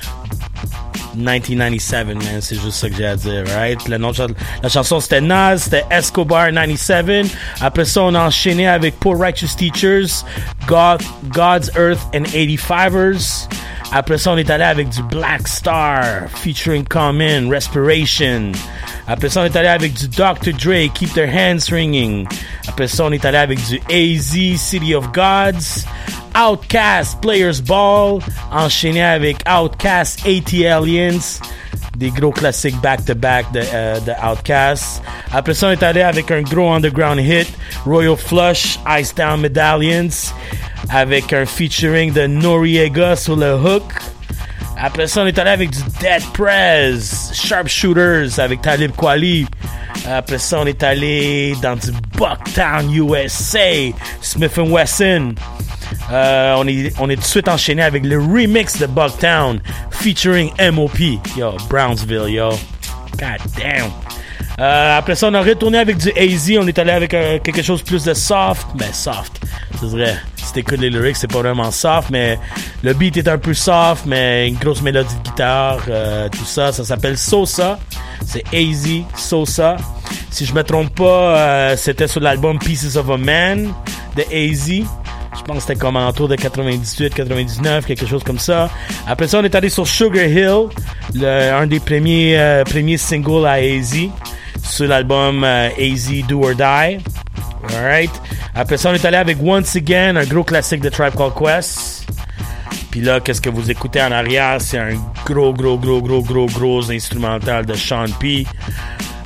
1997, man, c'est juste ça que j'ai à dire, right? Le la chanson c'était Nas, c'était Escobar 97. Après ça, on a enchaîné avec Poor Righteous Teachers, God, God's Earth and 85ers. Après ça, on est allé avec du Black Star, featuring Common, Respiration. Après ça, on est allé avec du Dr. Dre, Keep Their Hands Ringing. Après ça, on est allé avec du AZ, City of Gods. Outcast, Players Ball. Enchaîné avec Outcast, AT Aliens. Des gros classiques back-to-back de, euh, de Outcast. Après ça, on est allé avec un gros underground hit, Royal Flush, Ice Down Medallions. Avec un featuring de Noriega sur le hook. Après ça, on est allé avec du Dead Prez, Sharpshooters avec Talib Kweli. Après ça, on est allé dans du Bucktown, USA, Smith Wesson. Euh, on, est, on est tout de suite enchaîné avec le remix de Bucktown featuring MOP. Yo, Brownsville, yo. God damn. Euh, après ça, on a retourné avec du AZ. On est allé avec euh, quelque chose plus de soft. Ben, soft. C'est vrai. Si t'écoutes les lyrics, c'est pas vraiment soft, mais le beat est un peu soft, mais une grosse mélodie de guitare, euh, tout ça. Ça s'appelle Sosa. C'est AZ, Sosa. Si je me trompe pas, euh, c'était sur l'album Pieces of a Man de AZ. Je pense que c'était comme en autour de 98, 99, quelque chose comme ça. Après ça, on est allé sur Sugar Hill, le- un des premiers, euh, premiers singles à AZ, sur l'album euh, AZ Do or Die. Alright. Après ça, on est allé avec Once Again, un gros classique de Tribe Called Quest. Puis là, qu'est-ce que vous écoutez en arrière? C'est un gros, gros, gros, gros, gros, gros instrumental de Sean P.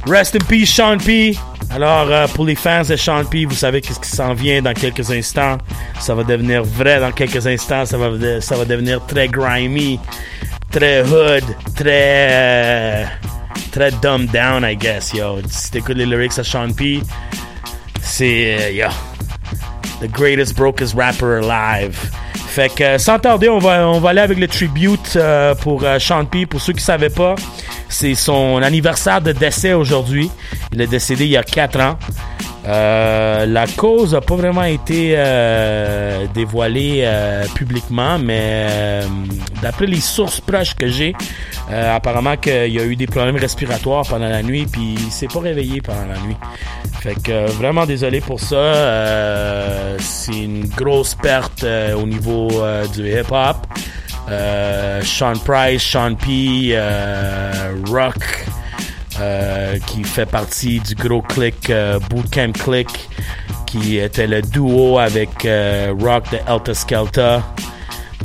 Rest in peace, Sean P. Alors, euh, pour les fans de Sean P, vous savez qu'est-ce qui s'en vient dans quelques instants. Ça va devenir vrai dans quelques instants. Ça va, ça va devenir très grimy, très hood, très, euh, très dumbed down, I guess, yo. Si t'écoutes les lyrics à Sean P, c'est, yo, the greatest, brokest rapper alive. Fait que euh, sans tarder, on va, on va aller avec le tribute euh, pour euh, Sean P. Pour ceux qui ne savaient pas, c'est son anniversaire de décès aujourd'hui. Il est décédé il y a 4 ans. Euh, la cause n'a pas vraiment été euh, dévoilée euh, publiquement, mais euh, d'après les sources proches que j'ai, euh, apparemment qu'il y a eu des problèmes respiratoires pendant la nuit, puis il s'est pas réveillé pendant la nuit. Fait que vraiment désolé pour ça. C'est une grosse perte au niveau du hip-hop. Sean Price, Sean P, Rock, euh, qui fait partie du gros click euh, Bootcamp Click, qui était le duo avec euh, Rock de Elta Skelta,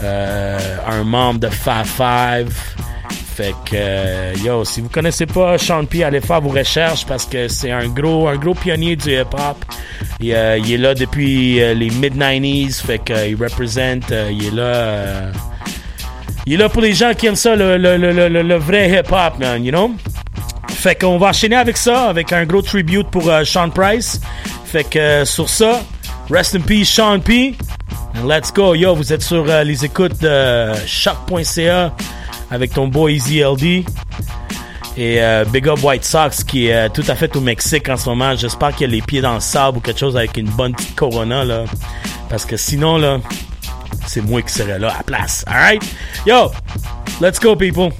euh, un membre de Fab Five. Fait que, euh, yo, si vous connaissez pas Sean P, allez faire vos recherches parce que c'est un gros, un gros pionnier du hip-hop. Il est là depuis les mid-90s, fait qu'il représente, il est là... il est là pour les gens qui aiment ça, le, le, le, le, le vrai hip-hop, man, you know? Fait qu'on va enchaîner avec ça, avec un gros tribute pour euh, Sean Price. Fait que euh, sur ça, rest in peace Sean P. And let's go, yo, vous êtes sur euh, les écoutes de choc.ca avec ton boy Easy LD. Et Big Up White Sox qui est tout à fait au Mexique en ce moment. J'espère qu'il a les pieds dans le sable ou quelque chose avec une bonne petite Corona là. Parce que sinon là, c'est moi qui serais là à la place. Alright? Yo! Let's go people!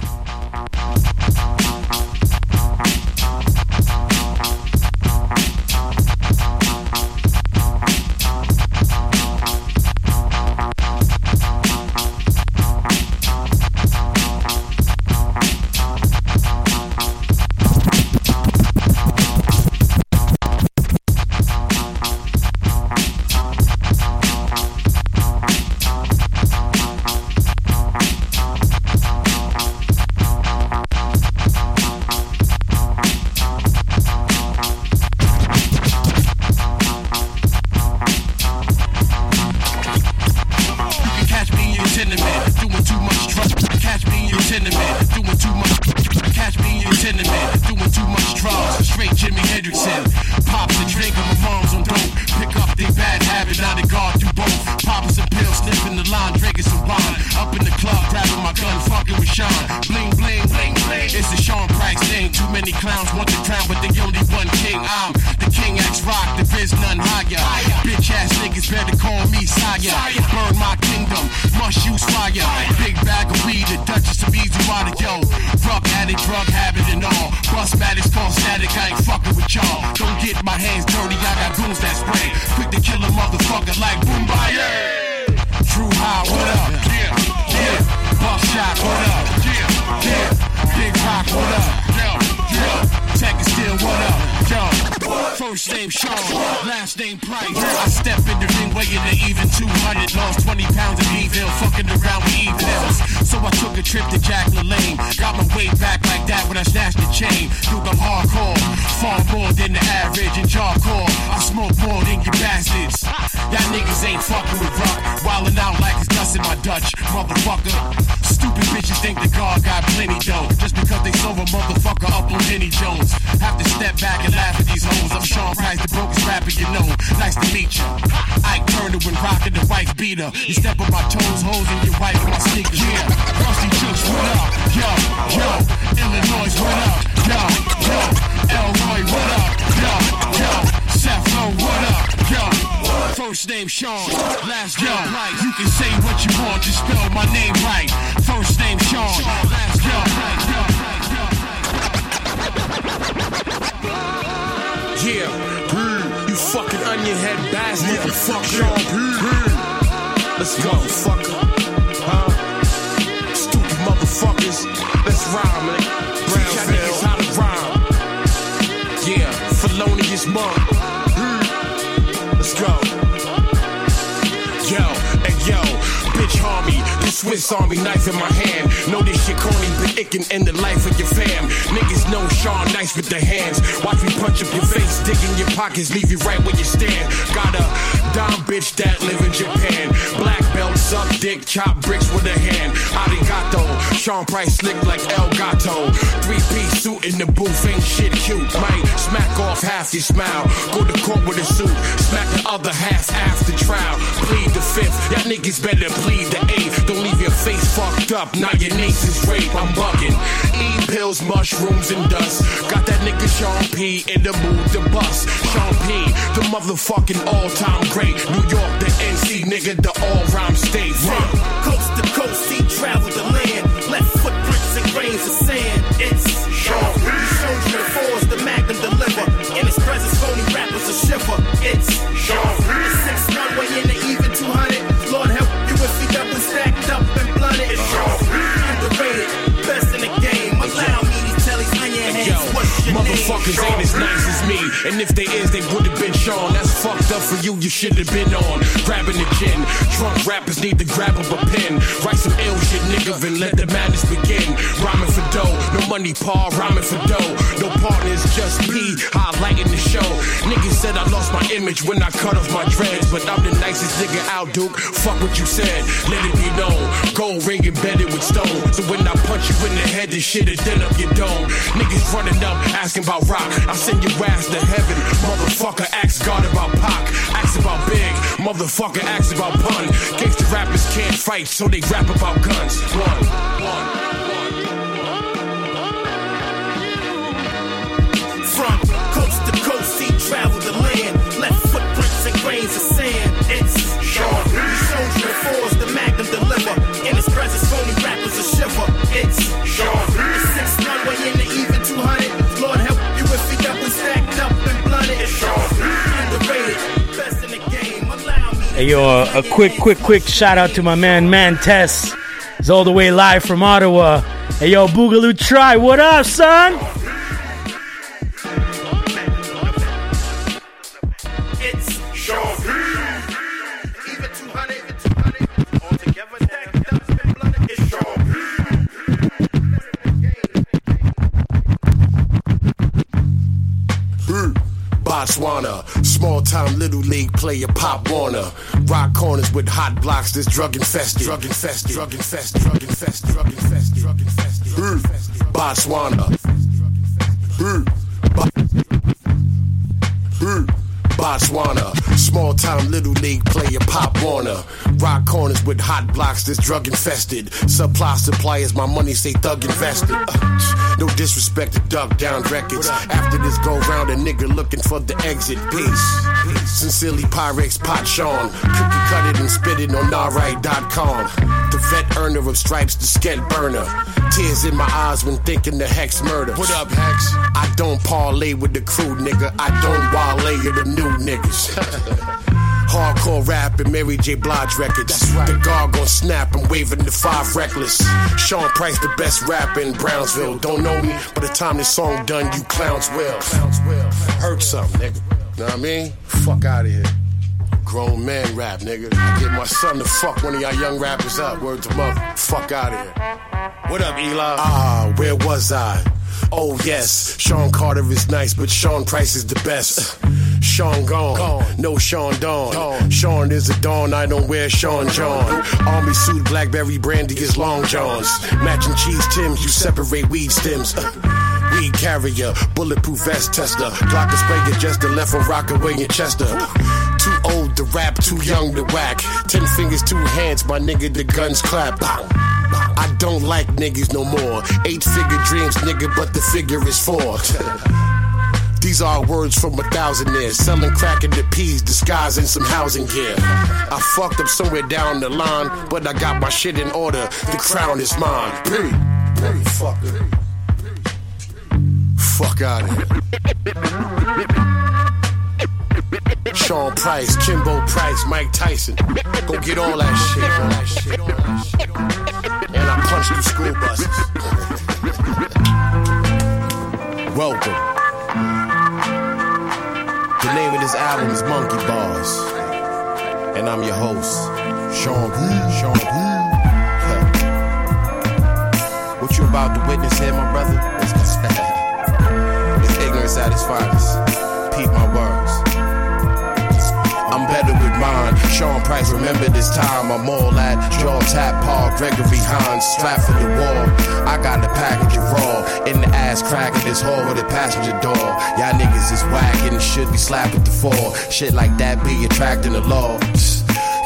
Bastard. Yeah. Let's go, fucker. Huh? Stupid motherfuckers. Let's rhyme, man. Brown niggas how to rhyme. Yeah, felonious monk. Mm. Let's go. Yo, and yo, bitch harm Swiss Army knife in my hand. Know this shit corny, but it can end the life of your fam. Niggas know Sean nice with the hands. Watch me punch up your face, dig in your pockets, leave you right where you stand. Got dumb bitch that live in Japan. Black belt, suck dick, chop bricks with a hand. Arigato. Sean Price slick like El Gato. Three piece suit in the booth, ain't shit cute. Might smack off half your smile. Go to court with a suit, smack the other half after trial. Plead the fifth, y'all niggas better plead the eighth. Don't leave your face fucked up, now your nace is rape. I'm bugging. Eat pills, mushrooms, and dust. Got that nigga Sean P in the mood to bust. Sean P, the motherfucking all time great. New York, the NC nigga, the all rhyme state. From coast to coast, he traveled the land. Left footprints and grains of sand. It's Sean showed you the force, the magnum deliver. In his presence, phony rappers a shiver. It's Sean. The six one way in the even 200. Lord help you if he double stacked up and blooded. It's Sean P. Underrated, best in the game. Allow me to tell these onion heads what's your motherfuckers name. ain't as nice. And if they is, they would have been Sean. That's fucked up for you, you should have been on. Grabbing the gin. Drunk rappers need to grab up a pen. Write some ill shit, nigga, and let the madness begin. Rhyming for dough, no money, Paul, rhyming for dough. No partners, just me, highlighting the show. Niggas said I lost my image when I cut off my dreads. But I'm the nicest nigga out, Duke. Fuck what you said, let it be known. Gold ring embedded with stone. So when I punch you in the head, this shit'll then up your dome. Niggas running up, asking about rock. I send your ass to heaven. Motherfucker, ask God about Pac. Ask about Big. Motherfucker, ask about Pun. Gangsta rappers can't fight, so they rap about guns. One, one. From coast to coast, he traveled the land. Left footprints and grains of sand. It's Sean. You the force, the magnum deliver. In his presence, phony rappers a shiver. It's Sean. Hey yo, a, a quick, quick, quick shout out to my man Man Tess. He's all the way live from Ottawa. Hey yo, Boogaloo Try, what up, son? Botswana, small time little league player Pop Warner. Rock corners with hot blocks that's drug infested. Drug infested. Drug infested. Drug infested. Drug infested. Drug infested. Mm. Botswana. Mm. Bo-. Botswana. Small time little league player Pop Warner. Rock corners with hot blocks that's drug infested. Supply suppliers, my money say thug invested. Uh, no disrespect to Duck Down Records. After this go round, a nigga looking for the exit. Peace. Sincerely, Pyrex Pot Sean. Cookie cut it and spit it on alright.com. The vet earner of stripes, the skent burner. Tears in my eyes when thinking the Hex Murda. What up, Hex? I don't parlay with the crew, nigga. I don't wale with the new niggas. Hardcore rap and Mary J. Blige records. The guard gon' snap, I'm waving the five reckless. Sean Price, the best rapper in Brownsville. Don't know me, by the time this song done, you clowns will. Hurt something, nigga. Know what I mean? Fuck out of here. Grown man rap, nigga. I get my son to fuck one of y'all young rappers up. Word to mother. Fuck out of here. What up, Eli? Ah, where was I? Oh yes, Sean Carter is nice, but Sean Price is the best. Sean gone, no Sean Dawn. Sean is a dawn, I don't wear Sean John. Army suit, Blackberry brandy is long johns. Matching cheese Tims, you separate weed stems. Uh, weed carrier, bulletproof vest tester. Glock display just the left of Rockaway in Chester. Rap, too young to whack. Ten fingers, two hands, my nigga, the guns clap. I don't like niggas no more. Eight figure dreams, nigga, but the figure is four. These are words from a thousand years. Selling crack the peas, disguising some housing gear. I fucked up somewhere down the line, but I got my shit in order. The crown is mine. It. Fuck out of here. Sean Price, Kimbo Price, Mike Tyson. Go get all that shit. All that shit, all that shit. And I punched through school buses. Welcome. The name of this album is Monkey Bars. And I'm your host, Sean P. Sean P. What you about to witness here, my brother? It's ignorance at its finest. Peep my words. Mine. Sean Price, remember this time. I'm all at Jaw Tap Paul Gregory Hines, strapped for the wall. I got the package raw in the ass crack of this hole with a passenger door. Y'all niggas is whacking, should be slapped at the fall. Shit like that be attracting the law.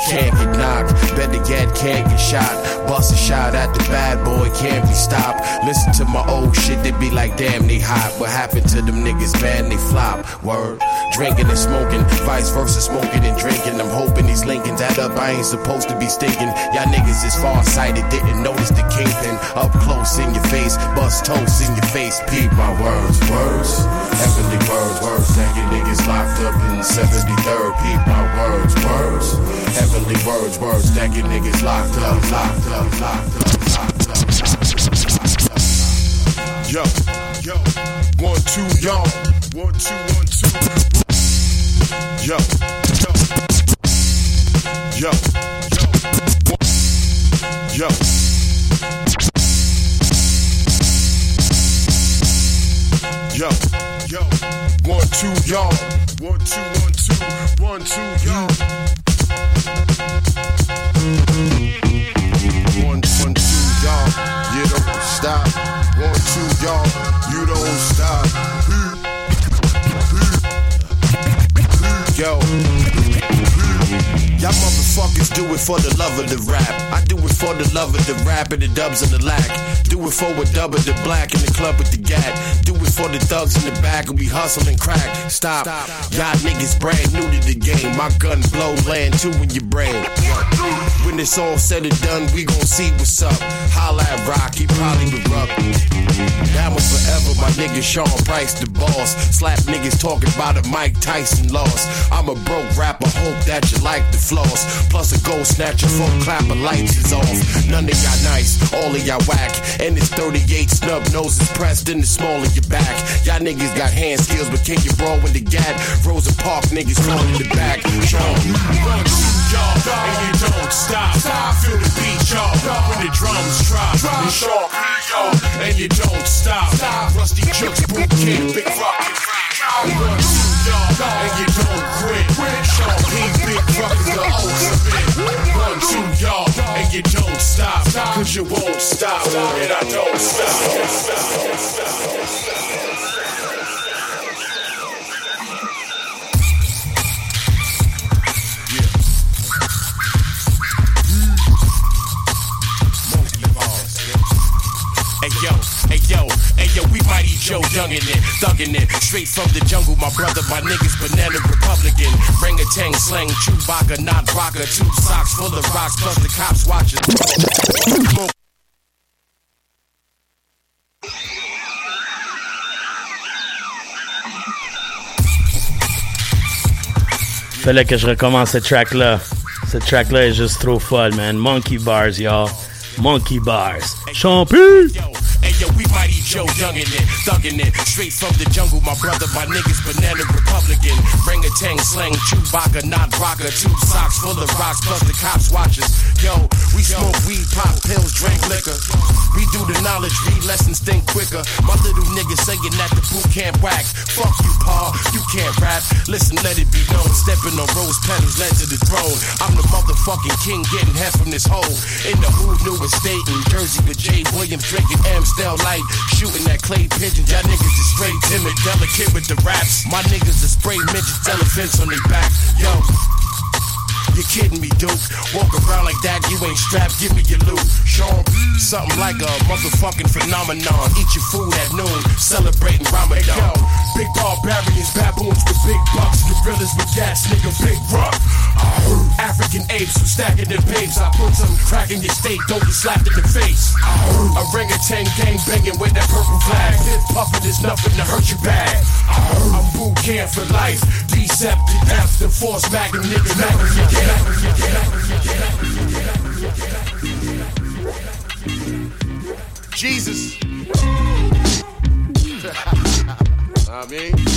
Can't get knocked, better yet, can't get shot. Bust a shot at the bad boy, can't be stopped. Listen to my old shit, they be like, damn, they hot. What happened to them niggas, man, they flop. Word, drinking and smoking, vice versa, smoking and drinking. I'm hoping these Lincolns add up, I ain't supposed to be stinking. Y'all niggas is far sighted, didn't notice the kingpin. Up close in your face, bust toast in your face. Peep my words, words. Heavenly words, words. That you niggas locked up in 73rd. Peep my words, words. Heavenly words, words. That you niggas locked up, locked up, Yo, yo, one, two, yo, one, two, one, two. Yo, yo, yo, yo, yo. Yo, yo, one, two, y'all. One, two, one, two, one, two, y'all. You don't stop. One, two, y'all. You don't stop. Yo. Y'all motherfuckers do it for the love of the rap. I do it for the love of the rap and the dubs and the lack. Do it for a dub of the black in the club with the gat. Do it for the thugs in the back who be hustling crack. Stop. Y'all niggas brand new to the game. My gun blow land two in your brain. When it's all said and done, we gon' see what's up. Holla at Rock, he probably would rub. Down with forever, my nigga Sean Price, the boss. Slap niggas talking about a Mike Tyson loss. I'm a broke rapper, hope that you like the floss. Plus a gold snatcher, full clapper, lights is off. None of y'all nice, all of y'all whack. And it's 38 snub noses pressed in the small of your back. Y'all niggas got hand skills, but can't you brawl with the gat? Rosa Park niggas crawling in the back. Sean, and you don't stop. stop. Feel the beat, y'all, when the drums drop. And Sean, y'all, and you don't stop. stop. Ruste Juxx, boot camp, big rockin' And you don't quit. Champagne, big. One, two, y'all. And you don't. Cause you won't stop. And I don't stop. yo, Joe Youngin' it, thuggin' it. Straight from the jungle, my brother, my niggas, banana Republican. Ring a tang, slang, Chewbacca, not rocker. Two socks full of rocks, plus the cops watching. Fallait que je recommence cette track-là. Cette track-là est juste trop folle, man. Monkey Bars, y'all. Monkey Bars. Sean P! Hey yo, we mighty Joe Youngin' it, thuggin' it. Straight from the jungle, my brother, my niggas, banana Republican. Ring a tang, slang, Chewbacca, not rocker. Two socks full of rocks, plus the cops watch us. Yo, we smoke weed, pop pills, drink liquor. We do the knowledge, read lessons, think quicker. My little niggas saying that the boot can't whack. Fuck you, Paul, you can't rap. Listen, let it be known. Stepping on rose petals led to the throne. I'm the motherfucking king, getting head from this hole. In the who new estate in Jersey with Jay Williams drinking Amstel Light, shooting that clay pigeons. Y'all niggas is straight timid, delicate with the raps. My niggas are spray midgets, elephants on their back. Yo. You kidding me, Duke? Walk around like that, you ain't strapped, give me your loot. Sean, something like a motherfucking phenomenon. Eat your food at noon, celebrating Ramadan. Yo, big barbarians, baboons with big bucks, gorillas with gas, nigga, big rock. African apes who stacking their babes. I put some crack in your state, don't get slapped in the face. A ring of Orangutan gang banging with that purple flag. This puffin' is nothing to hurt your bag. I'm boot camp for life. Deceptive, the force magnum nigga, magnum, you Jesus.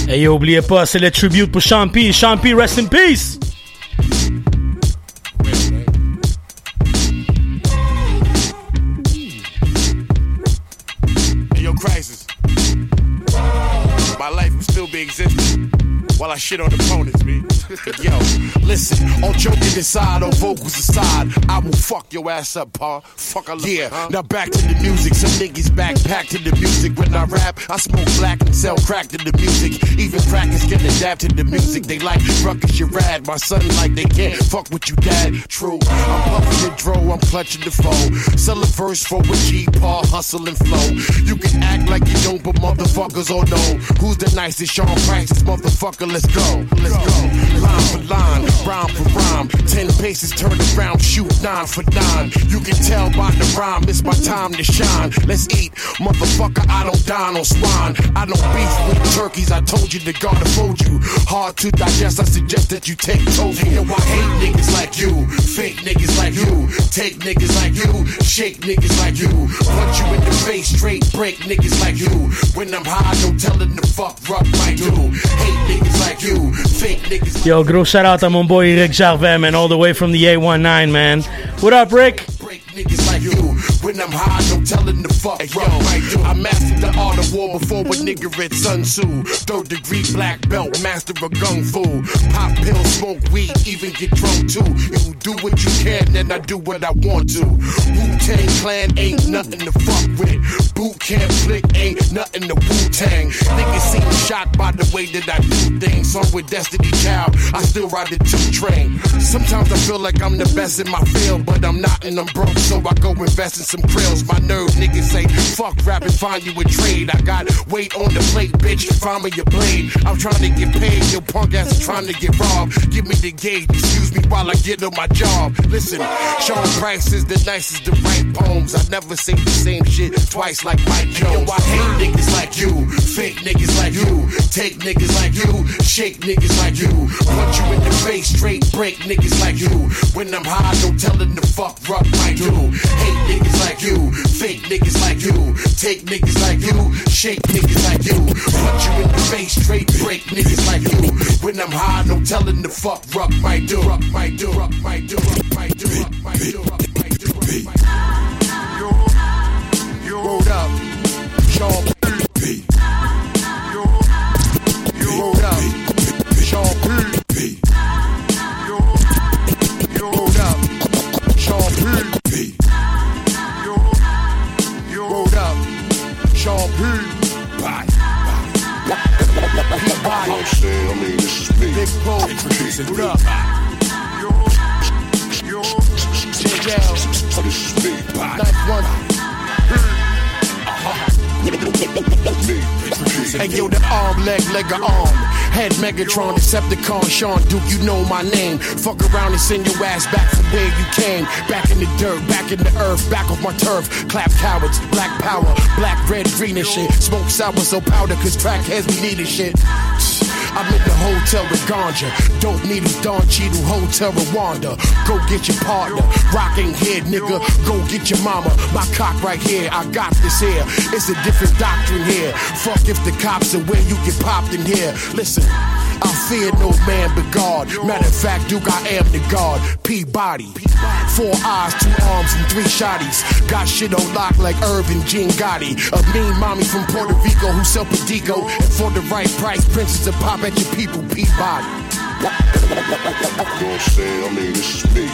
Hey, yo, oubliez pas, c'est le tribute pour Sean P. Champi, rest in peace! Hey, yo, crisis. My life will still be existing while I shit on opponents, me. yo, listen, all joking aside, all vocals aside, I will fuck your ass up, pa. Fuck a Yeah, now back to the music. Some niggas backpack to the music. When I rap, I smoke black and sell crack to the music. Even crackers can adapt to the music. They like ruckus, you rad. My son like they can't fuck with you, dad. True, I'm puffing the dro, I'm clutching the phone. Sell a verse for a G, paw, hustle and flow. You can act like you don't, but motherfuckers all know who's the nicest. Sean Price, this motherfucker. Let's go, let's go. Line for line, rhyme for rhyme. Ten paces, turn around, shoot nine for nine. You can tell by the rhyme, it's my time to shine. Let's eat, motherfucker. I don't dine on swine. I don't beef with turkeys. I told you the God to fold you. Hard to digest. I suggest that you take tofu. Yo, I hate niggas take niggas like you, shake niggas like you, punch you in the face, straight break niggas like you. When I'm high, no telling the fuck rock my do. Hate niggas like you, fake niggas. Yo, gros shout out to mon boy Rick Jarvet, man, all the way from the A19, man. What up, Rick? niggas like you. When I'm high, no telling the fuck hey, yo, I mastered the art of war before a nigga read Sun Tzu. Third degree black belt, master of gung fu. Pop pills, smoke weed, even get drunk too. You do what you can, then I do what I want to. Wu Tang Clan ain't nothing to fuck with. Boot Camp Clik ain't nothing to Wu Tang. Niggas seem shocked by the way that I do things. So with Destiny Child, I still ride the two train. Sometimes I feel like I'm the best in my field, but I'm not and I'm broke so I go invest in some krills. My nerve niggas say, fuck rap and find you a trade. I got weight on the plate, bitch, find me your blade. I'm trying to get paid, your punk ass is trying to get robbed. Give me the gate, excuse me while I get on my job. Listen, Sean Price is the nicest to write poems. I never say the same shit twice like Mike Jones. Yo, I hate niggas like you, fake niggas like you, take niggas like you, shake niggas like you, punch you in the face, straight break niggas like you. When I'm high, don't tell telling the fuck rock my do. Hate niggas like you, fake niggas like you, take niggas like you, shake niggas like you, punch you in the face, straight break niggas like you. When I'm high, no telling the fuck. Rock my do, rock my do, rock my do, rock my do, rock my do, rock my do, rock my do. Rolled up, Sean P. Rolled up, I'm saying, I mean, this is me. Big Bo, what up? JL, This is me. Knife One. Me. Hey yo, the arm, leg, leg, arm. Head Megatron, Decepticon, Sean Duke, you know my name. Fuck around and send your ass back from where you came. Back in the dirt, back in the earth, back off my turf. Clap cowards, black power, black, red, green and shit. Smoke sour, so powder, cause crackheads be needing shit. I'm in the hotel with ganja. Dope needles, Don Cheadle, Hotel Rwanda. Go get your partner. Rocking head, nigga. Go get your mama. My cock right here. I got this here. It's a different doctrine here. Fuck if the cops are where you get popped in here. Listen. I fear no man but God. Matter of fact, Duke, I am the God. Peabody. Four eyes, two arms, and three shotties. Got shit on lock like Irvin Jean Gotti. A mean mommy from Puerto Rico who sell Pedico. And for the right price, princess to pop your people. Peabody. You know what I'm saying? I mean, this is me.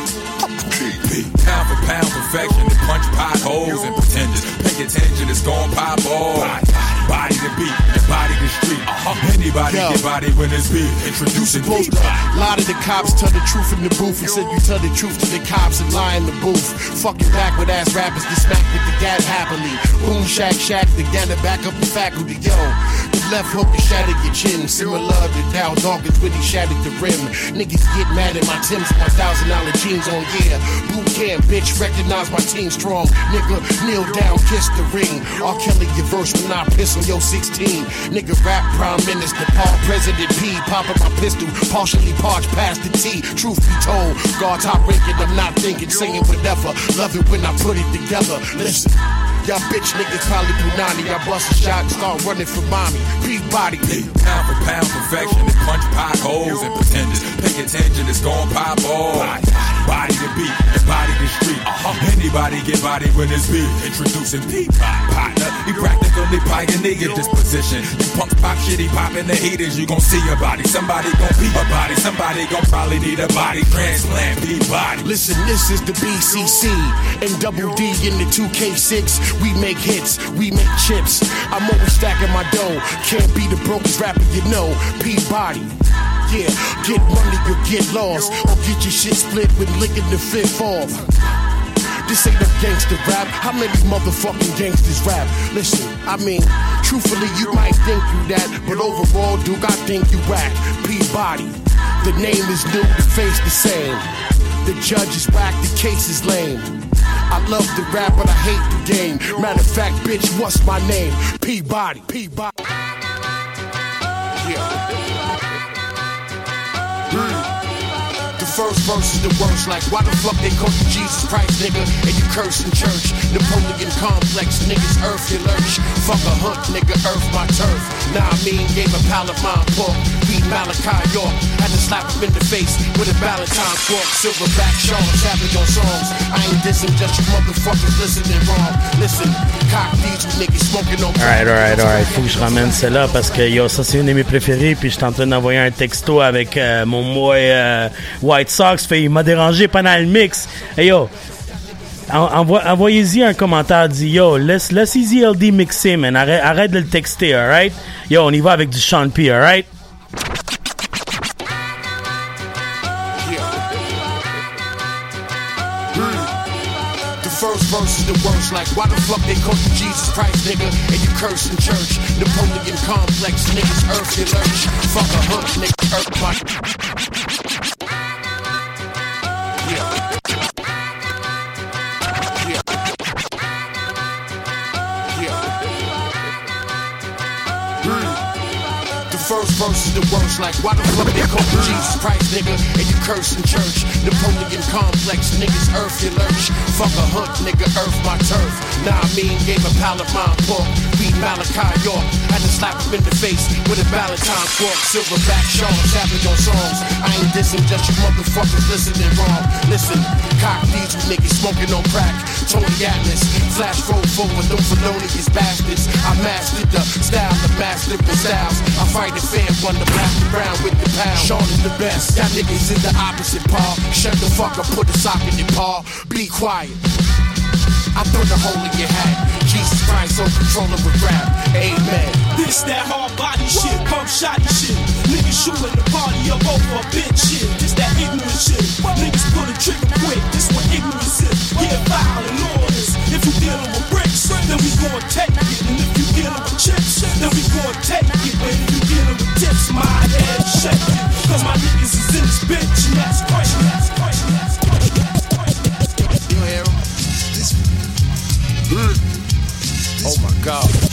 Pound for pound perfection to punch potholes and pretenders. Pay attention, it's gon' pop off. Body to beat, and body to street. Uh-huh. Anybody Yo. get body when it's beat. Introducing Supposed A lot of the cops tell the truth in the booth and said you tell the truth to the cops and lie in the booth. Fucking backward ass rappers get smacked with the gat happily. Boom, shack, shack, together back up the faculty. Yo, the left hook to shatter your chin. Similar to Dow Dawkins when he shattered the rim. Niggas get mad at my Tim's, my thousand dollar jeans on yeah. Boot camp, bitch, recognize my team strong. Nigga, kneel down, kiss the ring. R. Kelly, your verse when I piss on your 16. Nigga, rap prime minister, Paul President P. Popping my pistol, partially parched past the T. Truth be told, God top ranking, I'm not thinking, singing whatever. Love it when I put it together. Listen. Y'all bitch niggas probably punani. I bust a shot and start running for mommy. Peabody. Pound for pound perfection to punch potholes and pretenders. Pay attention, it's gon' pop off. Body to beat, and body to street. Uh-huh. Anybody get body when it's beat. Introducing P. Partner, he practically pioneered this position. You punks pop shit, he popping the heaters. You gon' see a body. Somebody gon' be a body. Somebody gon' probably need a body transplant. P. Body. Listen, this is the BCC and Double D in the 2K6. We make hits, we make chips. I'm always stacking my dough. Can't be the brokest rapper you know. Peabody. Yeah, get money you get lost, or get your shit split with licking the fifth off. This ain't no gangster rap. How many motherfucking gangsters rap? Listen, I mean, truthfully, you might think you that, but overall, Duke, I think you whack. Peabody. The name is new, the face the same. The judge is whack, the case is lame. I love the rap, but I hate the game. Matter of fact, bitch, what's my name? Peabody. Peabody. First verse is the worst, like why the fuck they call you Jesus Christ, nigga? And you curse in church. Napoleon complex, niggas earth your lurch. Fuck a hunt, nigga, earth my turf. Nah, I mean, gave a pal of mine pork. Beat Malachi York. Had to slap him in the face with a Valentine fork. Silverback Sean, savage on songs. I ain't dissing, just you motherfuckers listening wrong. Listen, cock these niggas smoking on Alright, alright, alright. Faut que je ramène celle-là parce que yo, ça c'est une de mes préférées. Puis je suis en train d'envoyer un texto avec euh, mon boy euh, White Sox. Fait il m'a dérangé pendant le mix. Hey yo, en- envoie- envoyez-y un commentaire. Dit yo, laisse, laisse Easy LD mixer, man. Arrête, arrête de le texter, alright? Yo, on y va avec du Sean P, alright? Verse is the worst, like why the fuck they call you Jesus Christ, nigga? And you curse in church. Napoleon complex, niggas earth your lurch. Fuck a hook, nigga, earth my. Verse is the worst, like why the fuck they call you Jesus Christ, nigga? And you curse in church. Napoleon complex, niggas earth your lurch. Fuck a hunt, nigga, earth my turf. Nah, I mean, gave a pal of mine pork. Malachi York. Had to slap him in the face with a Valentine fork. Silverback Sean, savage on songs. I ain't dissing, just you motherfuckers listening wrong. Listen, cock these you niggas smoking on crack. Tony Atlas, flash forward forward, no felonious bastards. I mastered the style, the master of styles. I fight it fair, run the black and brown with the pound. Sean is the best. Y'all niggas is the opposite, Paul. Shut the fuck up, put a sock in your paw. Be quiet. I throw the hole in your hat. Jesus Christ so control with rap. Amen. This that hard body shit, pump shotty shit. Niggas shooting the party up over a bitch shit. This that ignorant shit. Niggas pull the trigger quick. This what ignorance is. Yeah, foul and orders. If you dealing with bricks, then we gon' take it. And if you dealing with chips, then we gon' take it. And if you dealing with tips, my head shake. Cause my niggas is in this bitch and that's go.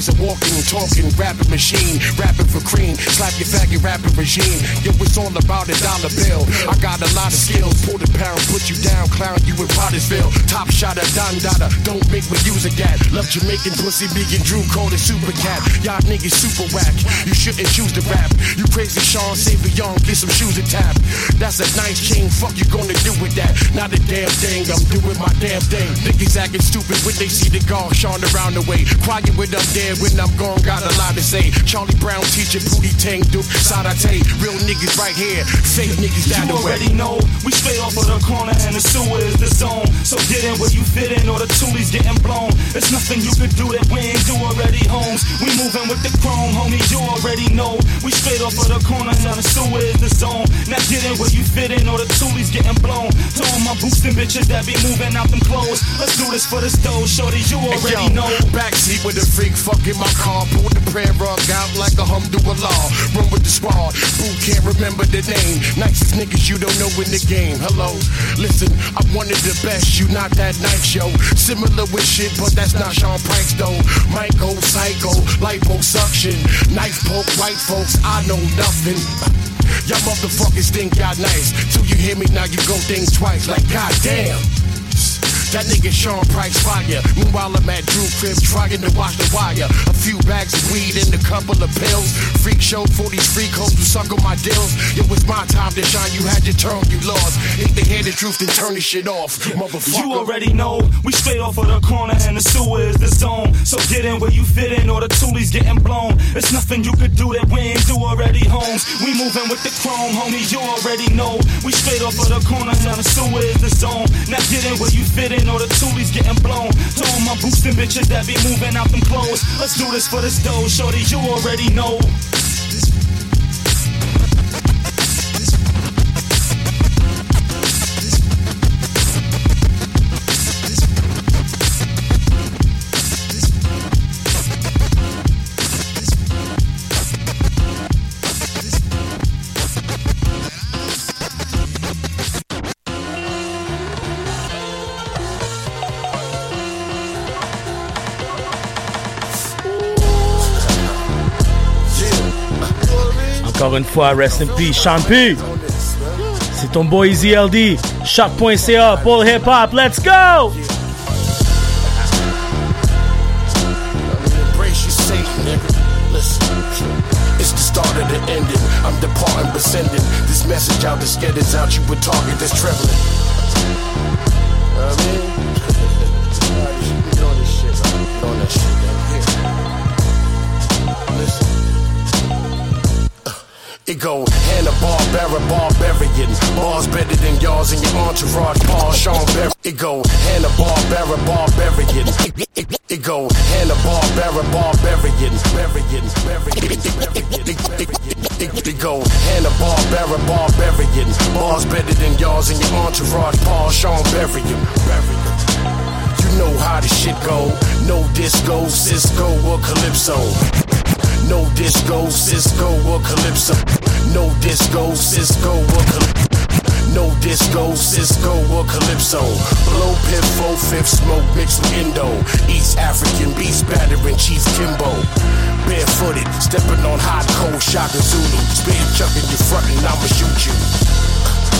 Price, a walking, talking, rapping machine, rapping for cream. Slap your faggot rapping regime. Yo, it's all about a dollar bill. I got a lot of skills. Pull the pound, put you down, clown you in Pottersville. Top shot of Don Dada. Don't make me use a gat. Love Jamaican pussy, vegan Drew called it super cat. Y'all niggas super whack. You shouldn't choose to rap. You crazy Sean, save a young, get some shoes and tap. That's a nice chain. Fuck you gonna do with that? Not a damn thing. I'm doing my damn thing. Niggas acting stupid when they see the gall Sean around the way. Quiet when I'm there, when I'm gone, got a lot to say. Charlie Brown teacher, Pootie Tang, Duke, Sadate. Real niggas right here, fake niggas down You the already know we straight off of the corner and the sewer is the zone. So get in where you fit in or the toolies getting blown. It's nothing you could do that we ain't do already, homes. We moving with the chrome, homie. You already know we straight off of the corner and the sewer is the zone. Now get in where you fit in or the toolies getting blown. To all my boosting bitches that be moving out them clothes. Let's do this for this dough, shorty. You already Yo, know. Backseat with the freak, fucking my car. Pull the prayer rug out like a humdulillah. Run with the squad. Boo can't remember the name. Nicest niggas you don't know in the game. Hello, listen, I wanted the best. You not that nice, yo. Similar with shit, but that's not Sean Price though. Might go psycho, liposuction, knife poke white folks. I know nothing. Y'all motherfuckers think y'all nice. Till you hear me now, you go think twice. Like goddamn. That nigga Sean Price fire. Meanwhile, I'm at Drew Crib trying to watch the wire. A few bags of weed and a couple of pills. Freak show for these freak hoes who suck on my deals. It was my time to shine. You had your turn, you lost. If they hear the truth, then turn this shit off, motherfucker. You already know we straight off of the corner and the sewer is the zone. So get in where you fit in or the toolies getting blown. It's nothing you could do that we ain't do already, homes. We moving with the chrome, homie. You already know we straight off of the corner and the sewer is the zone. Now get in where you fit in or the toolies getting blown. To all my boosting bitches that be moving out them clothes. Let's do this for this dough, shorty. You already know. Encore une fois, rest in peace, Sean P. C'est ton boy Easy LD. Choq.ca, Paul Hip Hop, let's go! The ending. I'm departing but sending this message out. This get is out. You a target that's trembling. I mean? It go Hanna-Barbera, barbarian. Bars better than yours and your entourage. Paul Sean Berry. It go Hanna-Barbera, barbarian. It, go Hanna-Barbera, barbarian. Barbarian, barbarian, It, it, go Hanna-Barbera, barbarian. Bars better than yours and your entourage. Paul Sean Berry. You know how the shit go. No disco, Cisco or Calypso. No disco, Cisco or Calypso. No disco, Cisco or Calypso. No disco, Cisco or Calypso. Blow pip, four fifth smoke mixed with Indo. East African beast battering Chief Kimbo. Barefooted, stepping on hot cold Shaka Zulu. Spear chucking you frontin', I'ma shoot you.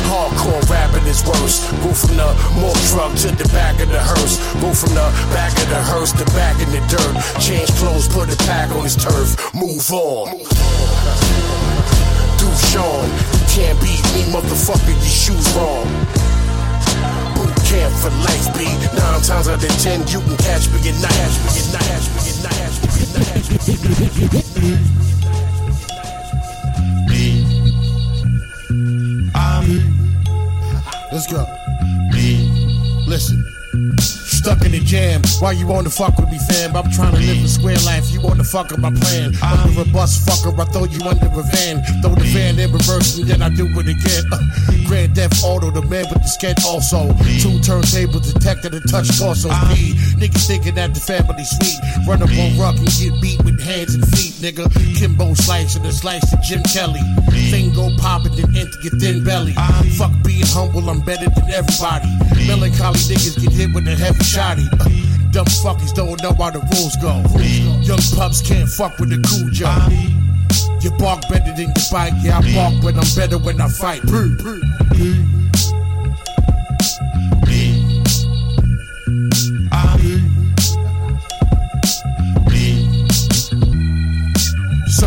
Hardcore rapping is worse. Go from the morgue truck to the back of the hearse. Go from the back of the hearse to back in the dirt. Change clothes, put a pack on his turf. Move on. Do Sean, you can't beat me, motherfucker. Your shoes wrong. Boot camp for life, B. Nine times out of ten, you can catch me at night. Catch me at night. Catch me at night. Catch me at night. Let's go. Me, Listen. Stuck in the jam. Why you wanna fuck with me, fam? I'm trying to live a square life. You wanna fuck up my plan. Under a bus fucker, I throw you under a van. Throw the van in reverse and then I do it again. Uh, Grand Theft Auto, the man with the skin also. Two turntables, detector, and touch torso. Me, niggas thinking that the family sweet. Run up on rock and get beat with hands and feet, nigga. Kimbo slice and a slice of Jim Kelly. Thing go poppin' then enter your thin belly. Fuck being humble, I'm better than everybody. Melancholy niggas get hit with a heavy shotty. Uh, dumb fuckers don't know how the rules go. Young pups can't fuck with the cool Joe. You bark better than you bite. Yeah, I bark, but I'm better when I fight.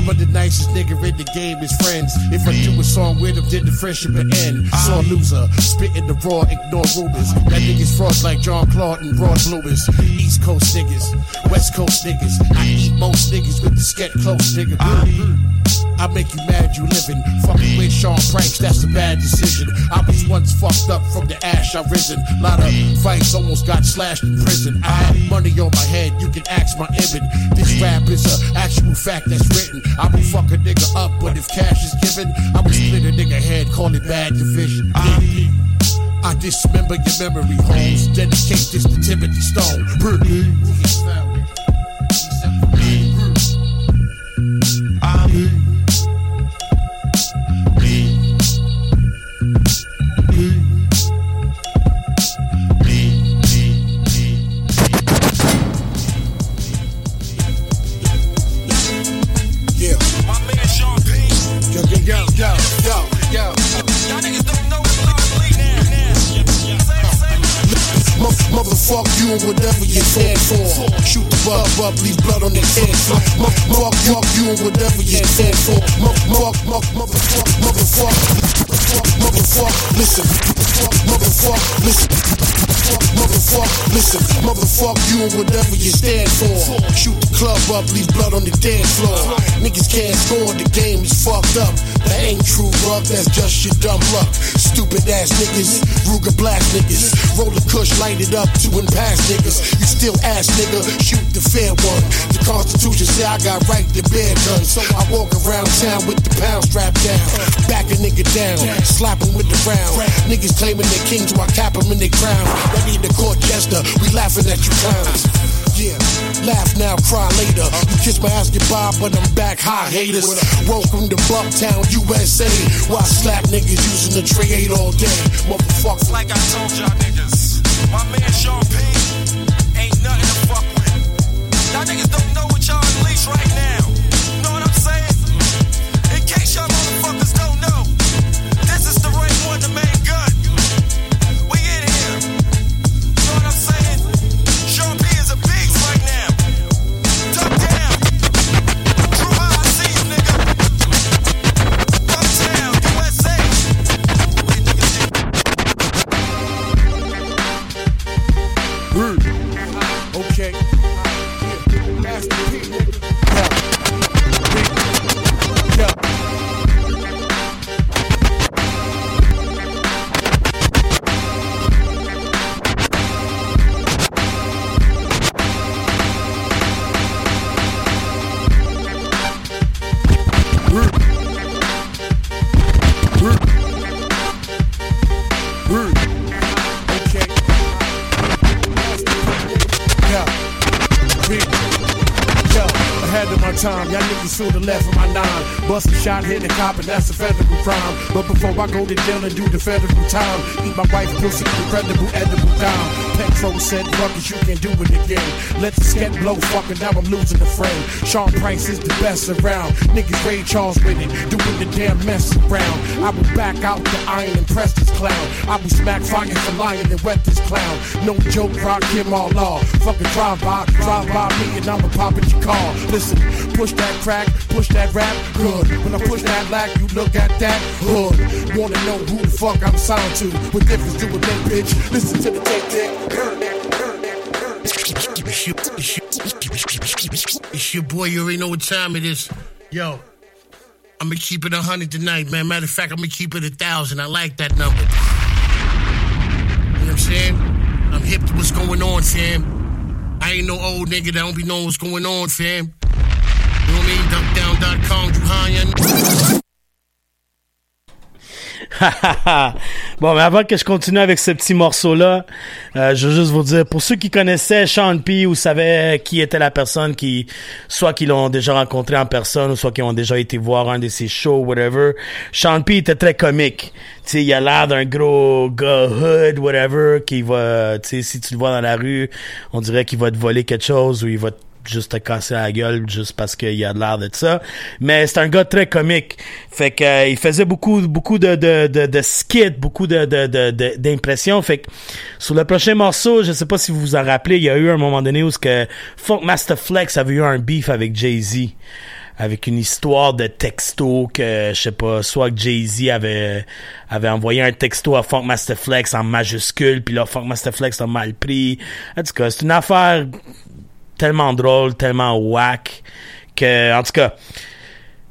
Some of the nicest nigga in the game is friends. If I do a song with them, then the friendship will end. Saw loser, spitting the raw, ignore rumors. That niggas frost like John Claude and Ron Lewis. East Coast niggas, West Coast niggas. I eat most niggas with the sket close, nigga. I make you mad you living. Fucking with Sean Pranks, that's a bad decision. I was once fucked up from the ash I risen. Lot of fights almost got slashed in prison. I money on my head, you can ask my Ibn. This rap is a actual fact that's written. I will fuck a nigga up, but if cash is given, I will split a nigga head, call it bad division. I I dismember your memory homes. Dedicate this to Timothy Stone. Motherfuck you and whatever you stand for. Shoot the bug up, leave blood on the floor. Mo- mo- Fuck you and whatever you stand for. Mo- mo- mo- Motherfuck, motherfuck, motherfuck, listen. Motherfuck, listen. Motherfuck, listen. Motherfuck you and whatever you stand for. Shoot the club up, leave blood on the dance floor. Niggas can't score, the game is fucked up. That ain't true luck, that's just your dumb luck. Stupid ass niggas, Ruger blast niggas. Roll the kush, light it up to and past niggas. You still ass nigga, shoot the fair one. The Constitution say I got right to bear guns. So I walk around town with the pound strapped down. Back a nigga down, slap him with the round. Niggas claiming they kings while I cap them in their crown. Ready to court jester, we laughing at you clowns. Yeah, laugh now, cry later. You kiss my ass goodbye, but I'm back high, haters. Welcome to Bucktown, USA. Why I slap niggas using the tray eight all day? Motherfucker. Like I told y'all niggas, my man Sean P. ain't nothing to fuck with. Y'all niggas don't know what y'all unleash right now. Bust a shot, hit a cop, and that's a federal crime. But before I go to jail and do the federal time, eat my wife pussy, incredible edible time. Petro said, Ruckus, you can do it again. Let the sket blow, fucking now I'm losing the frame. Sean Price is the best around. Niggas Ray Charles with it, doing the damn mess around. I will back out the iron and press this clown. I will smack fire for lion and wet this clown. No joke, rock him all law. Fucking drive by, drive by me and I'ma pop at your car. Listen, push that crack, push that rap, good. When I push that lack, you look at that hood. Wanna know who the fuck I'm signed to? What difference do it make, bitch? Listen to the tape It's your boy, you already know what time it is. Yo, I'm gonna keep it a hundred tonight, man. Matter of fact, I'm gonna keep it a thousand. I like that number. You know what I'm saying? I'm hip to what's going on, fam. I ain't no old nigga that don't be knowing what's going on, fam. You know what I mean? Duckdown.com, Juhanya. bon, mais avant que je continue avec ce petit morceau-là, euh, je veux juste vous dire, pour ceux qui connaissaient Sean P ou savaient qui était la personne qui, soit qui l'ont déjà rencontré en personne ou soit qui ont déjà été voir un de ses shows, whatever, Sean P était très comique. Tu il a l'air d'un gros gars hood, whatever, qui va, tu si tu le vois dans la rue, on dirait qu'il va te voler quelque chose ou il va te juste te casser la gueule juste parce qu'il a de l'air de ça. Mais c'est un gars très comique. Fait que euh, il faisait beaucoup beaucoup de de de, de skits, beaucoup de de de d'impressions. Fait que sur le prochain morceau, je sais pas si vous vous en rappelez, il y a eu un moment donné où ce que Funk Master Flex avait eu un beef avec Jay-Z avec une histoire de texto que je sais pas soit que Jay-Z avait avait envoyé un texto à Funk Master Flex en majuscule puis là Funk Master Flex a mal pris en tout cas c'est une affaire tellement drôle, tellement whack que, en tout cas,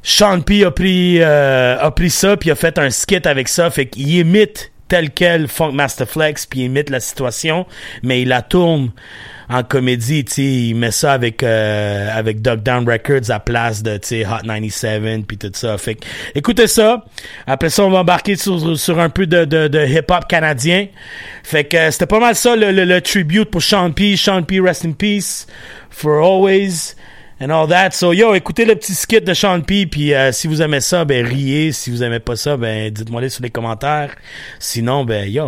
Sean P a pris, euh, a pris ça puis a fait un skit avec ça, fait qu'il imite tel quel Funk Master Flex puis il imite la situation, mais il la tourne en comédie, tu sais, il met ça avec euh, avec Dog Down Records à place de tu sais Hot 97 puis tout ça. Fait que, écoutez ça. Après ça, on va embarquer sur, sur un peu de, de, de hip hop canadien. Fait que c'était pas mal ça le, le, le, tribute pour Sean P. Sean P. Rest in peace for always. And all that. So, yo, écoutez le petit skit de Sean P. Puis euh, si vous aimez ça, ben riez. Si vous aimez pas ça, ben dites-moi les sur les commentaires. Sinon, ben yo,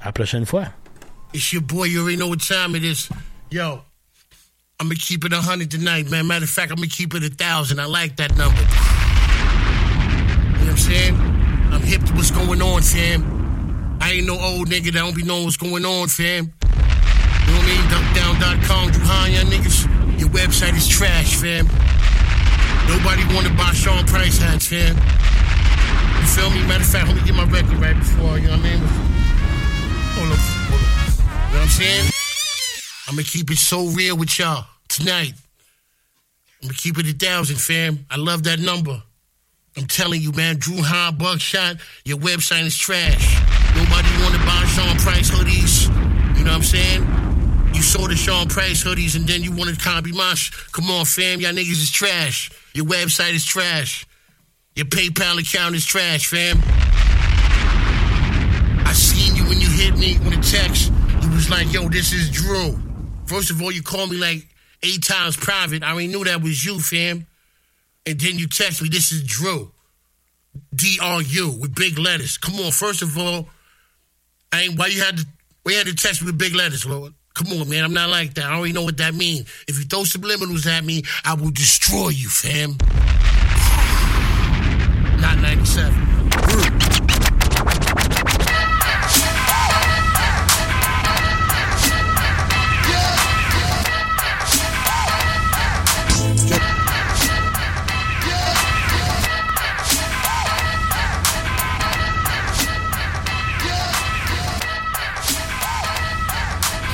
à la prochaine fois. It's your boy, you already know what time it is. Yo, I'm gonna keep it a hundred tonight, man. Matter of fact, I'm gonna keep it a thousand. I like that number. You know what I'm saying? I'm hip to what's going on, fam. I ain't no old nigga that don't be knowing what's going on, fam. You know what I mean? Duckdown.com, Juhanya niggas. Website is trash, fam. Nobody wanna buy Sean Price hats, fam. You feel me? Matter of fact, let me get my record right before, you know what I mean? Hold up, hold up. You know what I'm saying? I'm gonna keep it so real with y'all tonight. I'm gonna keep it a thousand, fam. I love that number. I'm telling you, man, Drew Hahn Buckshot, your website is trash. Nobody wanna buy Sean Price hoodies. You know what I'm saying? You saw the Sean Price hoodies and then you wanted Combi Mosh. Come on, fam, y'all niggas is trash. Your website is trash. Your PayPal account is trash, fam. I seen you when you hit me with a text. You was like, yo, this is Drew. First of all, you called me like eight times private. I already knew that was you, fam. And then you text me, this is Drew. D R U with big letters. Come on, first of all, I ain't why you had to you had to text me with big letters, Lord. Come on, man. I'm not like that. I already know what that means. If you throw subliminals at me, I will destroy you, fam. Not 97.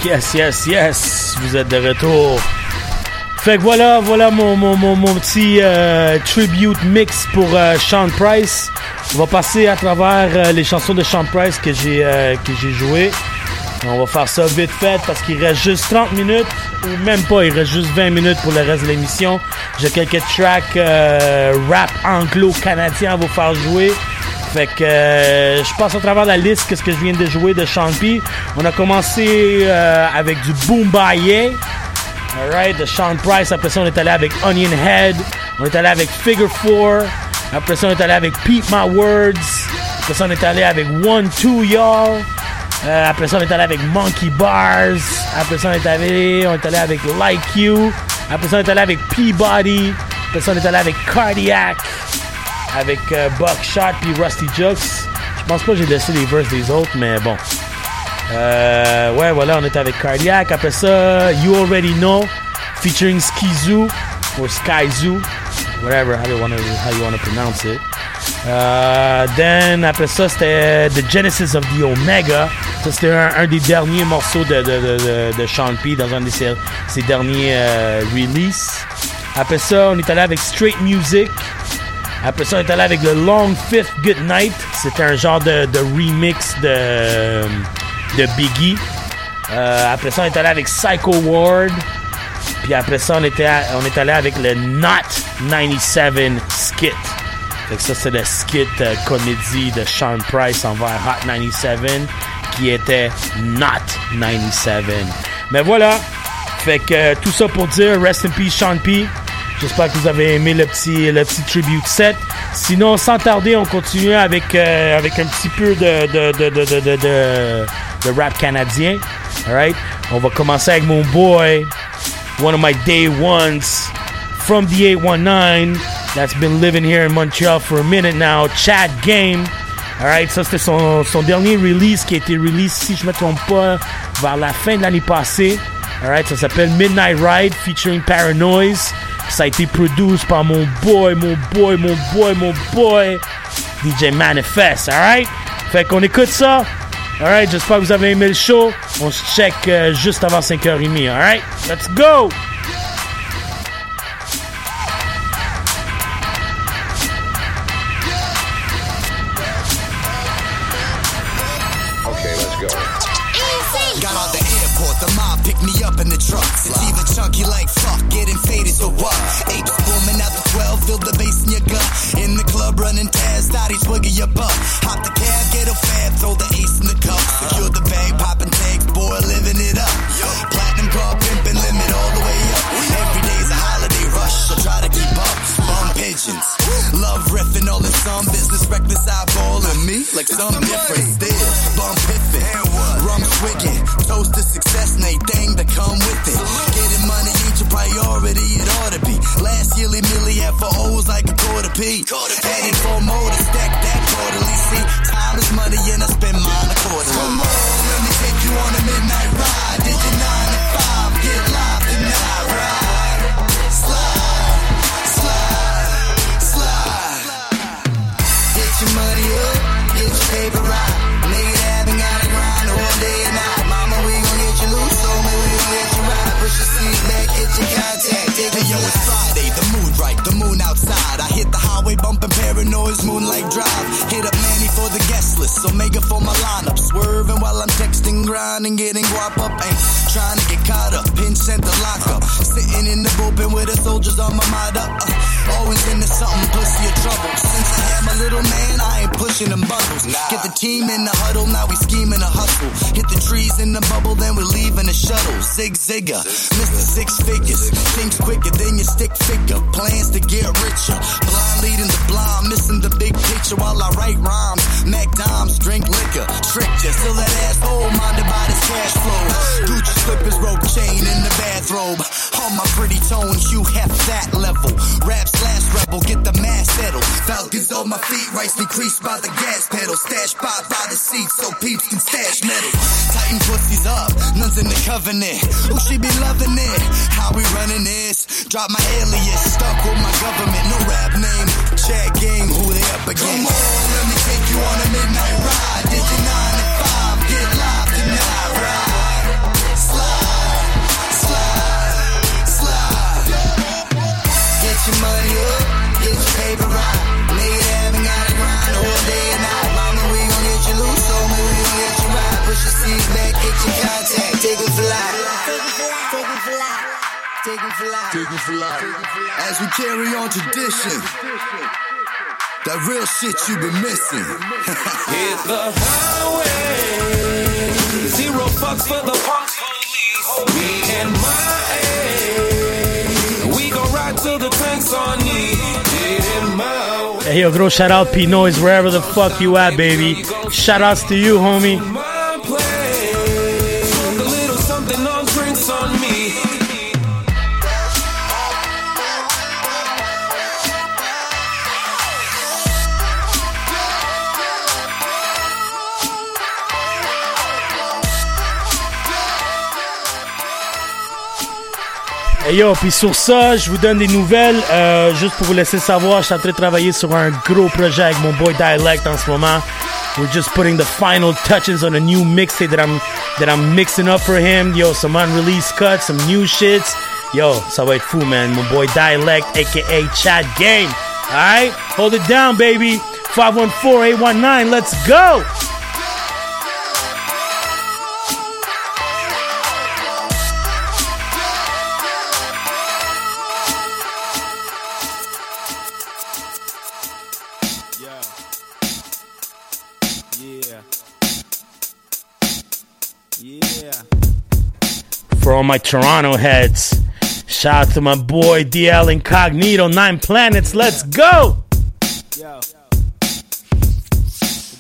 Yes, yes, yes. Vous êtes de retour. Fait que voilà, voilà mon, mon, mon, mon petit euh, tribute mix pour euh, Sean Price. On va passer à travers euh, les chansons de Sean Price que j'ai euh, que j'ai joué. On va faire ça vite fait parce qu'il reste juste 30 minutes ou même pas, il reste juste 20 minutes pour le reste de l'émission. J'ai quelques tracks rap anglo-canadien à vous faire jouer. Fait que euh, je passe à travers la liste qu'est-ce que je viens de jouer de P. On a commencé euh, avec du Boombaye. Alright, de Sean Price. Après ça, on est allé avec Onion Head. On est allé avec Figure 4. Après ça, on est allé avec Peep My Words. Après ça, on est allé avec One Two Y'all. Euh, après ça, on est allé avec Monkey Bars. Après ça, on est allé, on est allé avec Like You. Après ça, on est allé avec Peabody. Après ça, on est allé avec Cardiac. Avec euh, Buckshot puis Rusty Jux. Je pense pas que j'ai laissé les verses des autres, mais bon. Euh, ouais, voilà, on était avec Cardiac. Après ça, You Already Know, featuring Skizu or Skyzoo, whatever, how you want to how you want to pronounce it. Euh, then après ça, c'était The Genesis of the Omega. Ça, c'était un, des derniers morceaux de, de, dans un de ses, ses derniers euh, releases. Après ça, on est allé avec Straight Music. Après ça, on est allé avec le Long Fifth Good Night. C'était un genre de, remix de, Biggie. Euh, après ça, on est allé avec Psycho Ward. Puis après ça, on, était est allé avec le Not 97 skit. Fait ça, c'est le skit euh, comédie de Sean Price envers Hot 97 qui était Not 97. Mais voilà. Fait que euh, tout ça pour dire Rest in Peace Sean P. J'espère que vous avez aimé le petit, le petit tribute set. Sinon, sans tarder, on continue avec, euh, avec un petit peu de, de, de, de, de, rap canadien. Alright? On va commencer avec mon boy, one of my day ones from the 819 that's been living here in Montreal for a minute now, Chad Game. Alright, ça c'était son, son dernier release qui a été release, si je me trompe pas, vers la fin de l'année passée. Alright, ça s'appelle Midnight Ride featuring Paranoise. Ça a été produit par mon boy, mon boy, mon boy, mon boy, DJ Manifest. Alright? Fait qu'on écoute ça. Alright, j'espère que vous avez aimé le show. On se check euh, juste avant 5h30. Alright? Let's go! Chunky like fuck, getting faded, so what? Apes booming out the 12, feel the bass in your gut. In the club running Taz, thought he's your butt. Hop the cab, get a fab, throw the ace in the cup. Secure the bag, popping tags, boy, living it up. Platinum car pimping, limit all the way up. Every day's a holiday rush, so try to keep up. Bum pigeons, love riffing, all in some business, reckless eyeballing me like some different still. Bum piffing, rum swigging, toast to success and anything that come with it. For O's like a quarter P. Added four more to stack that quarterly. See, time is money and I spend mine accordingly. Come on, moonlight drive. List, Omega for my lineup. Swerving while I'm texting, grinding, getting guap up. Ain't trying to get caught up, pinch sent the lock up. Sitting in the bullpen with the soldiers on my mind up. Uh, always into something, pussy or trouble. Since I had my little man, I ain't pushing them bundles. Get the team in the huddle, now we scheming a hustle. Hit the trees in the bubble, then we're leaving the shuttle. Zig zigger, Mr. Six Figures. Things quicker than your stick figure. Plans to get richer. Blind leading the blind, missing the big picture while I write rhymes. Mac dimes, drink liquor. Trick ya, still that asshole, minded by this cash flow. Gucci slippers, rope chain in the bathrobe. All my pretty tones, you have that level. Rap slash rebel, get the mask settled. Falcons on my feet, rice me creased by the gas pedal. Stash by by the seat so peeps can stash metal. Tighten pussies up, none's in the covenant. Who she be loving it? How we running this? Drop my alias, stuck with my government. No rap name, chat game, who they up against? Come on, let me take you on a midnight As we carry on tradition, that real shit you've been missing. Hit the highway. Zero fucks for the punks. Me and my A. We gon' ride till the tanks on E. Get in my way. Hey, yo, gros shout out P Noise wherever the fuck you at, baby. Shout outs to you, homie. Et yo, puis sur ça, je vous donne des nouvelles. Euh, juste pour vous laisser savoir, je suis en train de travailler sur un gros projet avec mon boy Dialect en ce moment. We're just putting the final touches on a new mixtape that I'm that I'm mixing up for him. Yo, some unreleased cuts, some new shits. Yo, ça va être fou, man. Mon boy Dialect, aka Chat Game. Alright? Hold it down, baby. 514-819, let's go! All my Toronto heads, shout out to my boy DL Incognito, Nine Planets, let's go! Yo.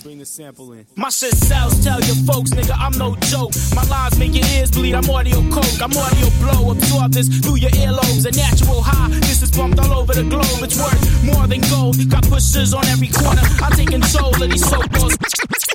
Bring the sample in. My shit sells, tell your folks, nigga, I'm no joke. My lines make your ears bleed, I'm audio coke. I'm audio blow, absorb this through your earlobes. A natural high, this is pumped all over the globe. It's worth more than gold. Got pushers on every corner, I take control of these so-called.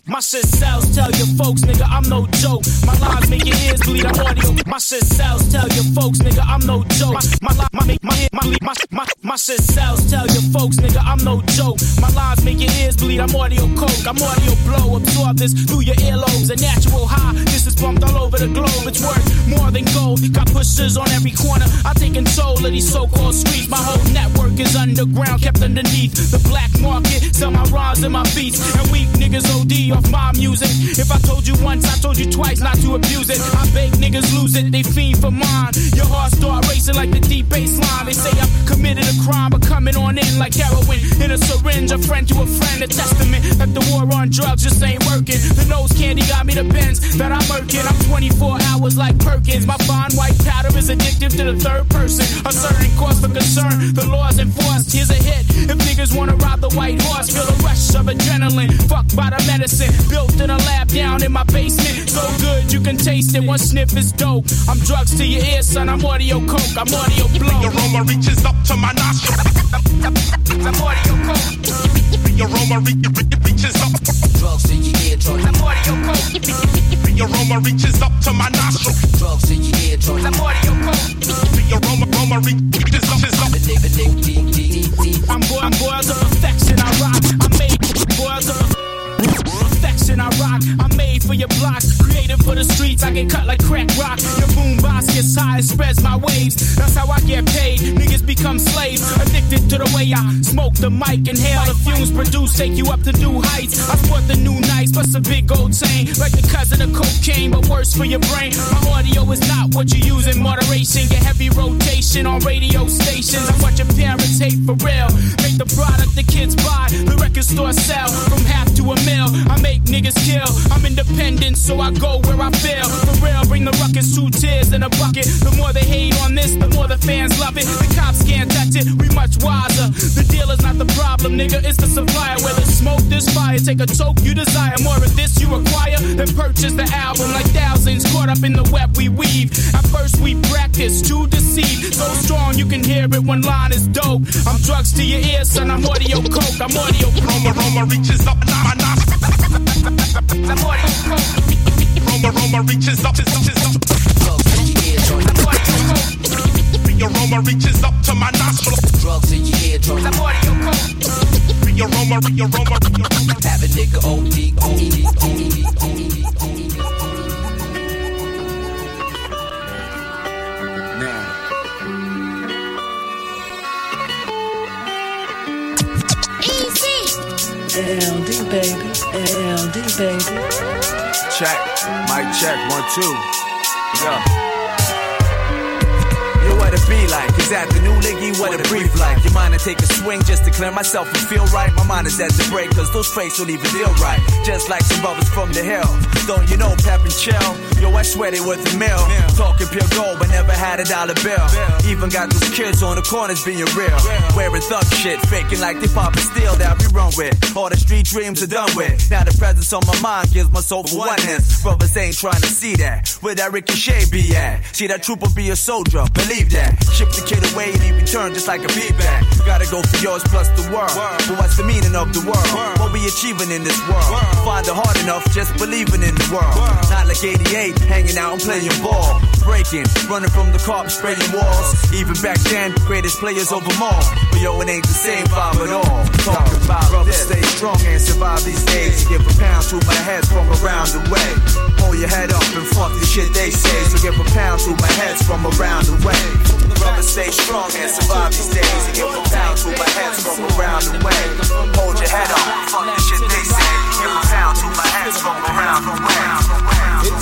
My shit sells, tell your folks, nigga, I'm no joke. My lines make your ears bleed, I'm audio. My shit sells, tell your folks, nigga, I'm no joke. My my my my my my, my, my shit sells, tell your folks, nigga, I'm no joke. My lines make your ears bleed, I'm audio coke. I'm audio blow, absorb this through your earlobes. A natural high, this is pumped all over the globe. It's worth more than gold. Got pushers on every corner. I take control of these so-called streets. My whole network is underground, kept underneath the black market. Sell my rhymes and my beats, and weak niggas OD off my music. If I told you once, I told you twice not to abuse it. I beg niggas lose it, they fiend for mine. Your heart start racing like the deep bass line. They say I've committed a crime, but coming on in like heroin in a syringe. A friend to a friend, a testament that the war on drugs just ain't working. The nose candy got me the bends that I'm working. I'm 24 hours like Perkins. My fine white powder is addictive to the third person. A certain cause for concern. The laws enforced. Here's a hit. If niggas wanna ride the white horse, feel a rush of adrenaline. Fucked by the medicine. Built in a lab down in my basement. So good you can taste it. One sniff is dope. I'm drugs to your ear, son. I'm audio coke. I'm audio blow. The aroma reaches up to my nostril. I'm audio coke. The aroma re- re- reaches up. Drugs in your ear, drugs. I'm audio coke. The aroma reaches up to my nostril. Drugs in your ear, drugs. I'm audio coke. The aroma, aroma reaches up. Reaches up. I'm boy, I'm boiled to perfection. I rock. I'm made boiled to perfection. I rock. I'm made for your block. Created for the streets. I get cut like crack rock. Your boom box gets high and spreads my waves. That's how I get paid. Niggas become slaves. Addicted to the way I smoke the mic. Inhale the fumes produce. Take you up to new heights. I sport the new nights. Plus a big gold chain. Like the cousin of cocaine. But worse for your brain. My audio is not what you use in moderation. Get heavy rotation on radio stations. I watch your parents hate for real. Make the product the kids buy. The record store sell from half to a mil. I niggas kill. I'm independent, so I go where I feel. For real, bring the ruckus, two tears in a bucket. The more they hate on this, the more the fans love it. The cops can't touch it, we much wiser. The dealer's not the problem, nigga, it's the supplier. Where the smoke, this fire. Take a toke, you desire more of this, you acquire, Then purchase the album like thousands caught up in the web we weave. At first, we practice to deceive. So strong, you can hear it when line is dope. I'm drugs to your ears, son, I'm audio coke. I'm audio Aroma, aroma reaches up my nostril. I'm coke. Aroma, reaches up. Reaches up. The aroma reaches up to my nostril. Drugs in your ear, drugs. I'm audio coke. The aroma, the aroma, the aroma. Have a nigga OD, OD, OD, OD. LD baby, LD baby. Check, mic check, one, two. Yeah. Be like? Is that the new liggy? What a brief like? You mind to take a swing just to clear myself and feel right? My mind is at the break, cause those fakes don't even feel right. Just like some brothers from the hill. Don't you know, pep and chill? Yo, I swear they worth a mill. Talking pure gold, but never had a dollar bill. Even got those kids on the corners being real. Wearing thug shit, faking like they poppin' steel that we run with. All the street dreams are done with. Now the presence on my mind gives my soul for oneness. Brothers ain't trying to see that. Where that ricochet be at? See that trooper be a soldier, believe that. Ship the kid away and he returned just like a feedback. Gotta go for yours plus the world. But what's the meaning of the world? What we achieving in this world? Find it hard enough just believing in the world. Not like 88, hanging out and playing ball. Breaking, running from the cops, spraying walls. Even back then, greatest players over more. But yo, it ain't the same vibe at all. Talk about brothers stay strong and survive these days. Give a pound to my head from around the way. Hold your head up and fuck the shit they say. So give a pound to my heads from around the way. Brothers stay strong and survive these days. You give a pound to my heads from around the way. Hold your head up, fuck the shit they say. Give a pound to my heads from around the way.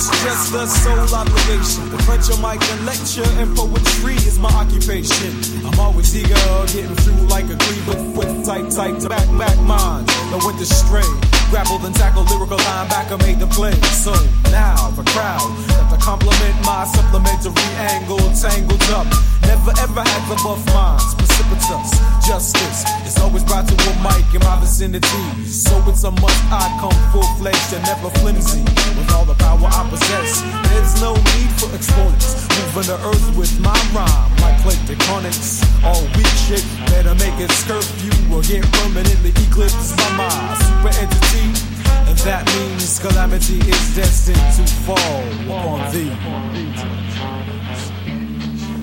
It's just a sole obligation. Punch a mic and lecture and poetry is my occupation. I'm always eager, getting through like a cleaver with tight, tight back, back minds. No went astray. Grappled and tackled lyrical linebacker made the play. So now the crowd got to compliment my supplementary angle tangled up. Never ever had the buff minds, precipitous. Justice is always brought to a mic in my vicinity. So it's a must I come full fledged and never flimsy. With all the power I possess, there's no need for exponents. Moving the earth with my rhyme like click tectonics. All weak shit, better make it curfew or get permanently eclipsed by my super entity. And that means calamity is destined to fall upon thee.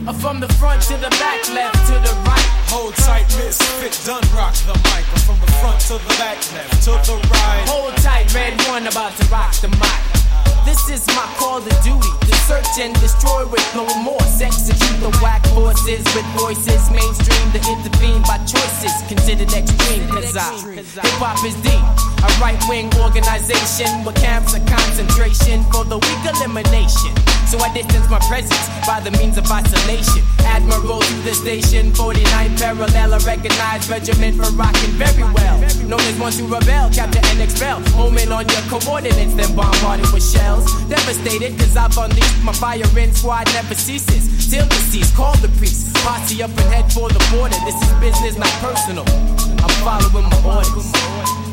Uh, from the front to the back, left to the right. Hold tight, misfit, done rock the mic. From the front to the back, left to the right. Hold tight, red one about to rock the mic. This is my call to duty to search and destroy with no remorse. Execute the whack forces with voices, mainstream to intervene by choices considered extreme. Cause I, hip hop is deep. A right wing organization with camps of concentration for the weak elimination. So I distance my presence by the means of isolation. Admiral to the station, 49 parallel, a recognized regiment for rocking very well. Known as one to rebel, capture and expel. Moment on your coordinates, then bombarded with shells. Devastated, cause I've unleashed my fire. firing squad never ceases. Till deceased, call the priest. Posse up and head for the border. This is business, not personal. I'm following my orders.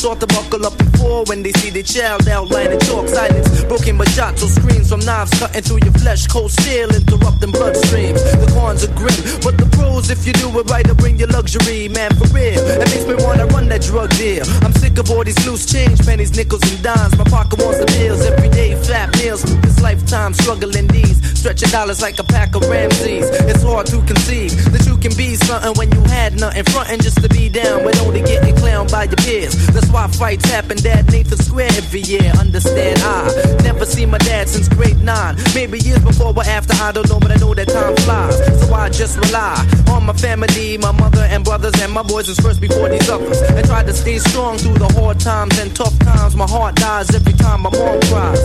Start to buckle up before when they see the child outline in chalk. Silence broken by shots or screams from knives cutting through your flesh. Cold steel interrupting bloodstreams. The cons are grim, but the pros, if you do it right, will bring you luxury, man, for real. It makes me wanna run that drug deal. I'm sick of all these loose change, pennies, nickels, and dimes. My pocket wants the bills every day, flat meals. This lifetime struggling these, stretching dollars like a pack of Ramses. It's hard to conceive that you can be something when you had nothing, fronting just to be down, but only getting clowned by your peers. That's why fights happen at Nathan Square every year. Understand, I never seen my dad since grade nine. Maybe years before or after, I don't know, but I know that time flies. So I just rely on my family, my mother and brothers, and my boys is first before these others. And try to stay strong through the hard times and tough times. My heart dies every time my mom cries.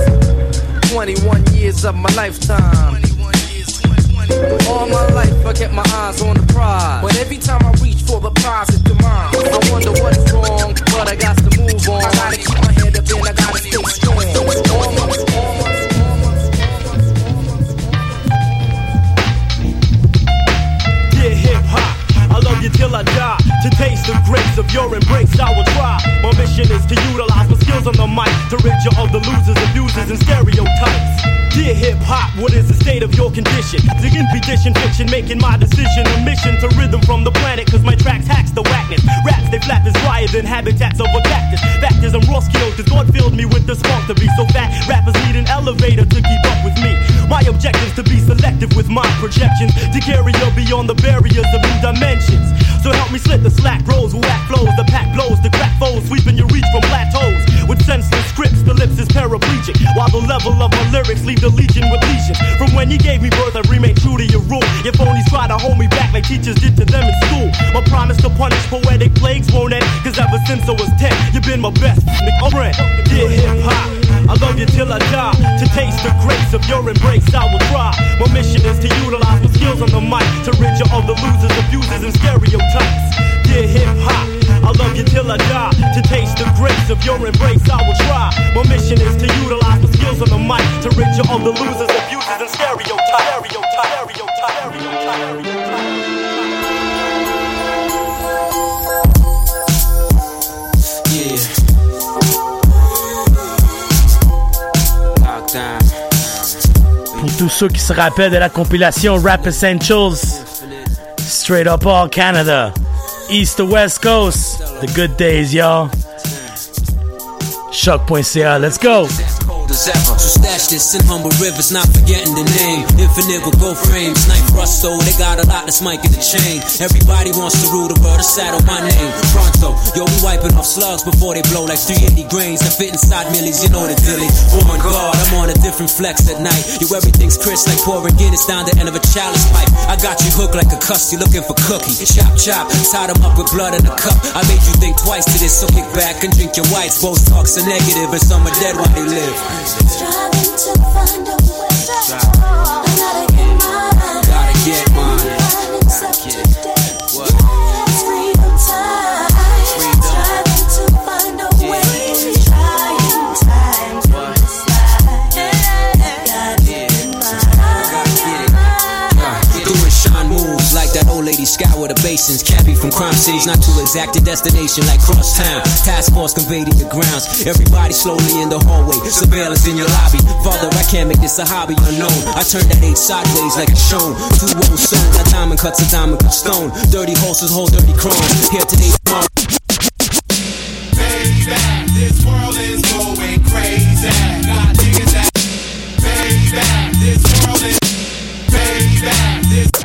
21 years of my lifetime. All my life, I kept my eyes on the prize. But every time I reach for the prize, it's mine. I wonder what's wrong, but I got to move on. I gotta keep my head up and I gotta stay strong. All my, till I die. To taste the grace of your embrace, I will try. My mission is to utilize utilize my skills on the mic to rid you of the losers, abusers, and stereotypes. Dear hip hop, what is the state of your condition? The imposition fiction, making my decision a mission to rhythm from the planet, cause my tracks hacks the whackness. Raps, they flap as drier than habitats of a cactus. Fact is, I'm raw skilled, cause God filled me with the spark to be so fat. Rappers need an elevator to keep up with me. My objective's to be selective with my projections, to carry you beyond the barriers of new dimensions. So help me slit the slack roads, whack flows, the pack blows, the crack foes, sweeping your reach from plateaus. With senseless scripts, the lips is paraplegic, while the level of my lyrics leave the legion with lesions. From when you gave me birth, I remained true to your rule. Your phonies try to hold me back like teachers did to them in school. My promise to punish poetic plagues won't end, cause ever since I was 10, you've been my best friend. Dear hip hop, I love you till I die. To taste the grace of your embrace, I will try. My mission is to utilize my skills on the mic to rid you of the losers, abusers, and stereotypes. Dear hip hop, Till I die. To taste the grace of your embrace, I will try. My mission is to utilize my skills on the mic to rid you of the losers, abusers, and stereotypes. Stereotypes. Stereotypes. Yeah. Lockdown. Pour tous ceux qui se rappellent de la compilation Rap Essentials, Straight Up All Canada, East to West Coast, The Good Days, y'all. Choq.ca, let's go. As ever. So stash this in humble rivers, not forgetting the name. Infinite with gold frames, knife so they got a lot that's Mike in the chain. Everybody wants to rule the world, to saddle my name. Pronto, yo, we wiping off slugs before they blow like 380 grains that fit inside millies, you know the dilly. On oh guard, I'm on a different flex at night. Yo, everything's crisp like pouring Guinness down the end of a chalice pipe. I got you hooked like a cuss, you looking for cookie. Chop, chop, tied 'em up with blood in a cup. I made you think twice to this, so kick back and drink your whites. Both talks are negative, and some are dead while they live. Striving to find a way. Back the basins. Cappy from crime cities, not too exact a destination like crosstown. Task force conveyed your grounds. Everybody slowly in the hallway. Surveillance in your lobby. Father, I can't make this a hobby unknown. I turn that eight sideways like shown. Two. A diamond cuts a diamond cuts stone. Dirty horses hold dirty. Here today, tomorrow. Baby, this world is going crazy. Got niggas that. Baby, this world is. Baby, this.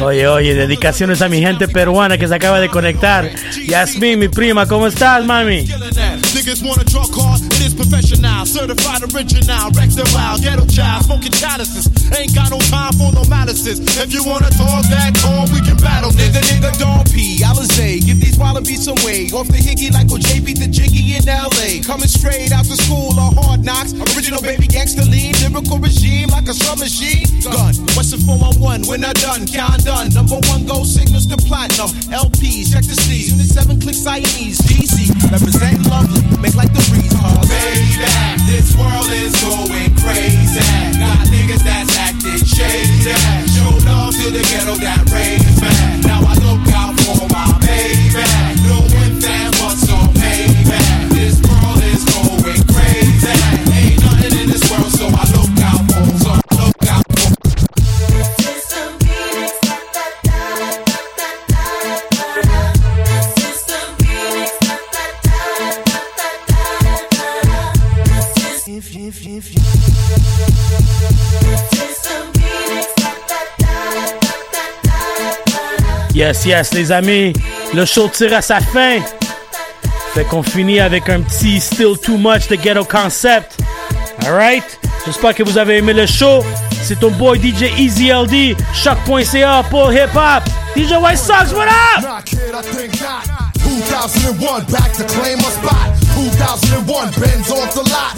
Oye, oye, dedicaciones a mi gente peruana que se acaba de conectar. Yasmin, mi prima, ¿cómo estás, mami? Is professional, certified original, Rex and wild, ghetto child, smoking chalices. Ain't got no time for no malices. If you wanna talk that talk, we can battle. Nigga, nigga, Don P, Alizé, give these wallabies some way. Off the hickey like OJ the jiggy in LA. Coming straight out the school of hard knocks. Original baby gangster lean, lyrical regime like a drum machine. Gun, what's the 411? When I done, count done. Number one gold signals to platinum. LPs, check the C's. Unit 7 click Siamese. GC, represent lovely. Make like the breeze, Baby, this world is going crazy. Got niggas that's acting shady. To the ghetto, got raised man. Now I look out for my baby. Yes, yes, les amis, le show tire à sa fin. Fait qu'on finit avec un petit Still Too Much de Ghetto Concept. Alright? J'espère que vous avez aimé le show. C'est ton boy DJ Easy LD, choq.ca pour ah, hip hop. DJ White Sox, what up? Nah, kid, I think not. Who 2001, back to claim a spot. 2001, Benz off the lot.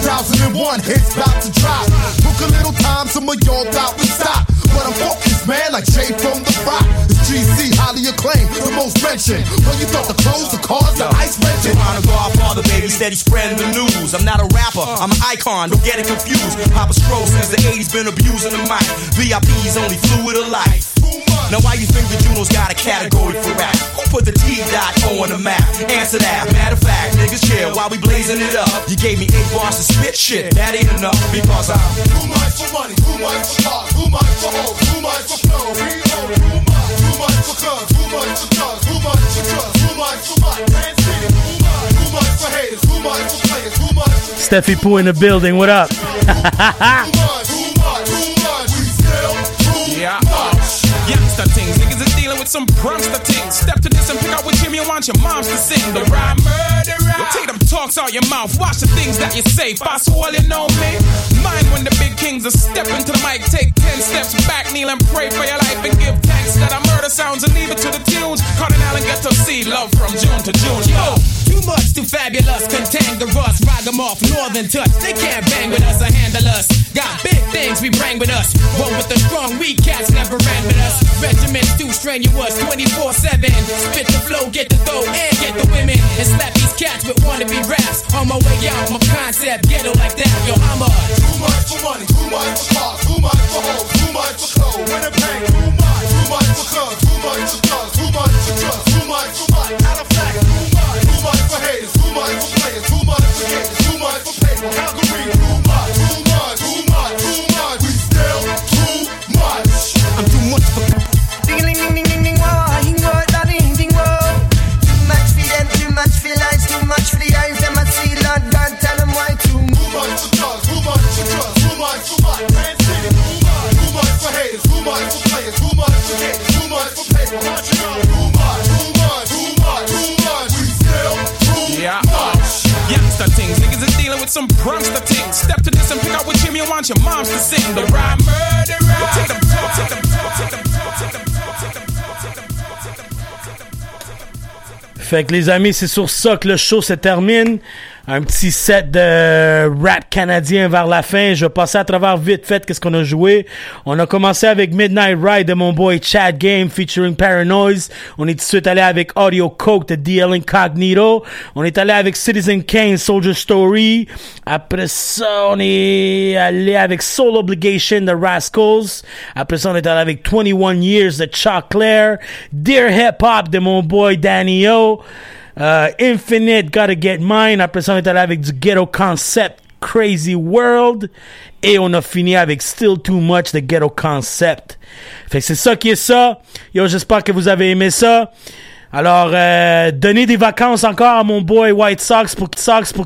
2001, hits about to drop. Took a little time, some of y'all thought we stopped. But I'm focused, man, like Jay from the rock. It's GC, highly acclaimed, the most mentioned. Well, you thought the clothes, the cars, the ice mentioned. I'm a godfather, baby, steady spreading the news. I'm not a rapper, I'm an icon, don't get it confused. Papa Scroll since the 80s been abusing the mic. VIP's only fluid of life. Now why you think the Junos got a category for rap? Who put the T dot on the map? Answer that. Matter of fact, niggas chill while we blazing it up. You gave me eight bars to spit shit, that ain't enough because I'm Too much for money, too much for cars, too much for hoes, too much for flow. Too much, too much for cars, too much for drugs, too much for trust, too much for money. Man too much, too much for haters, too much for players, too much Steffi Poo in the building. What up? Yeah. Youngster things, niggas is dealing with some prankster things. Step to this and pick out which hymn you want your moms to sing. The rhyme murderer. You take them talks out your mouth. Watch the things that you say. Fast all you know me. Mind when the big kings are stepping to the mic. Take ten steps back, kneel and pray for your life and give thanks that I murder sounds and leave it to the tunes. Kardinal and get to see love from June to June. Yo. Too much, too fabulous, cantankerous, ragamuff, northern touch. They can't bang with us or handle us. Got big things we bring with us. One with the strong, weak cats never ran with us. Regiments too strenuous, 24 7. Spit the flow, get the throw, and get the women. And slap these cats with wannabe raps. On my way out, my concept, ghetto like that. Yo, I'm a. Too much for money, too much for cars, too much for hoes, too much for clothes. Winnipeg, too much, too much for cars, too much for drugs, too much for trust, too much for money. Halifax, too much, too much for haters, too much for players, too much for haters, too much for paper. Calgary, too much, too much, too much, too much. We still too much. I'm too much for. And pick out want your moms to sing. The rhyme. Fait que les amis, c'est sur ça que le show se termine. Un petit set de rap canadien vers la fin. Je vais passer à travers vite fait qu'est-ce qu'on a joué. On a commencé avec Midnight Ride de mon boy Chad Game featuring Paranoise. On est tout de suite allé avec Audio Coke de DL Incognito. On est allé avec Citizen Kane Soldier Story. Après ça, on est allé avec Soul Obligation de Rascals. Après ça, on est allé avec 21 Years de Claire. Dear Hip Hop de mon boy Danny O. Euh, Infinite, Gotta Get Mine. Après ça, on est allé avec du Ghetto Concept, Crazy World. Et on a fini avec Still Too Much, de Ghetto Concept. Fait que c'est ça qui est ça. Yo, j'espère que vous avez aimé ça. Alors, euh, donnez des vacances encore à mon boy White Sox pour, Sox pour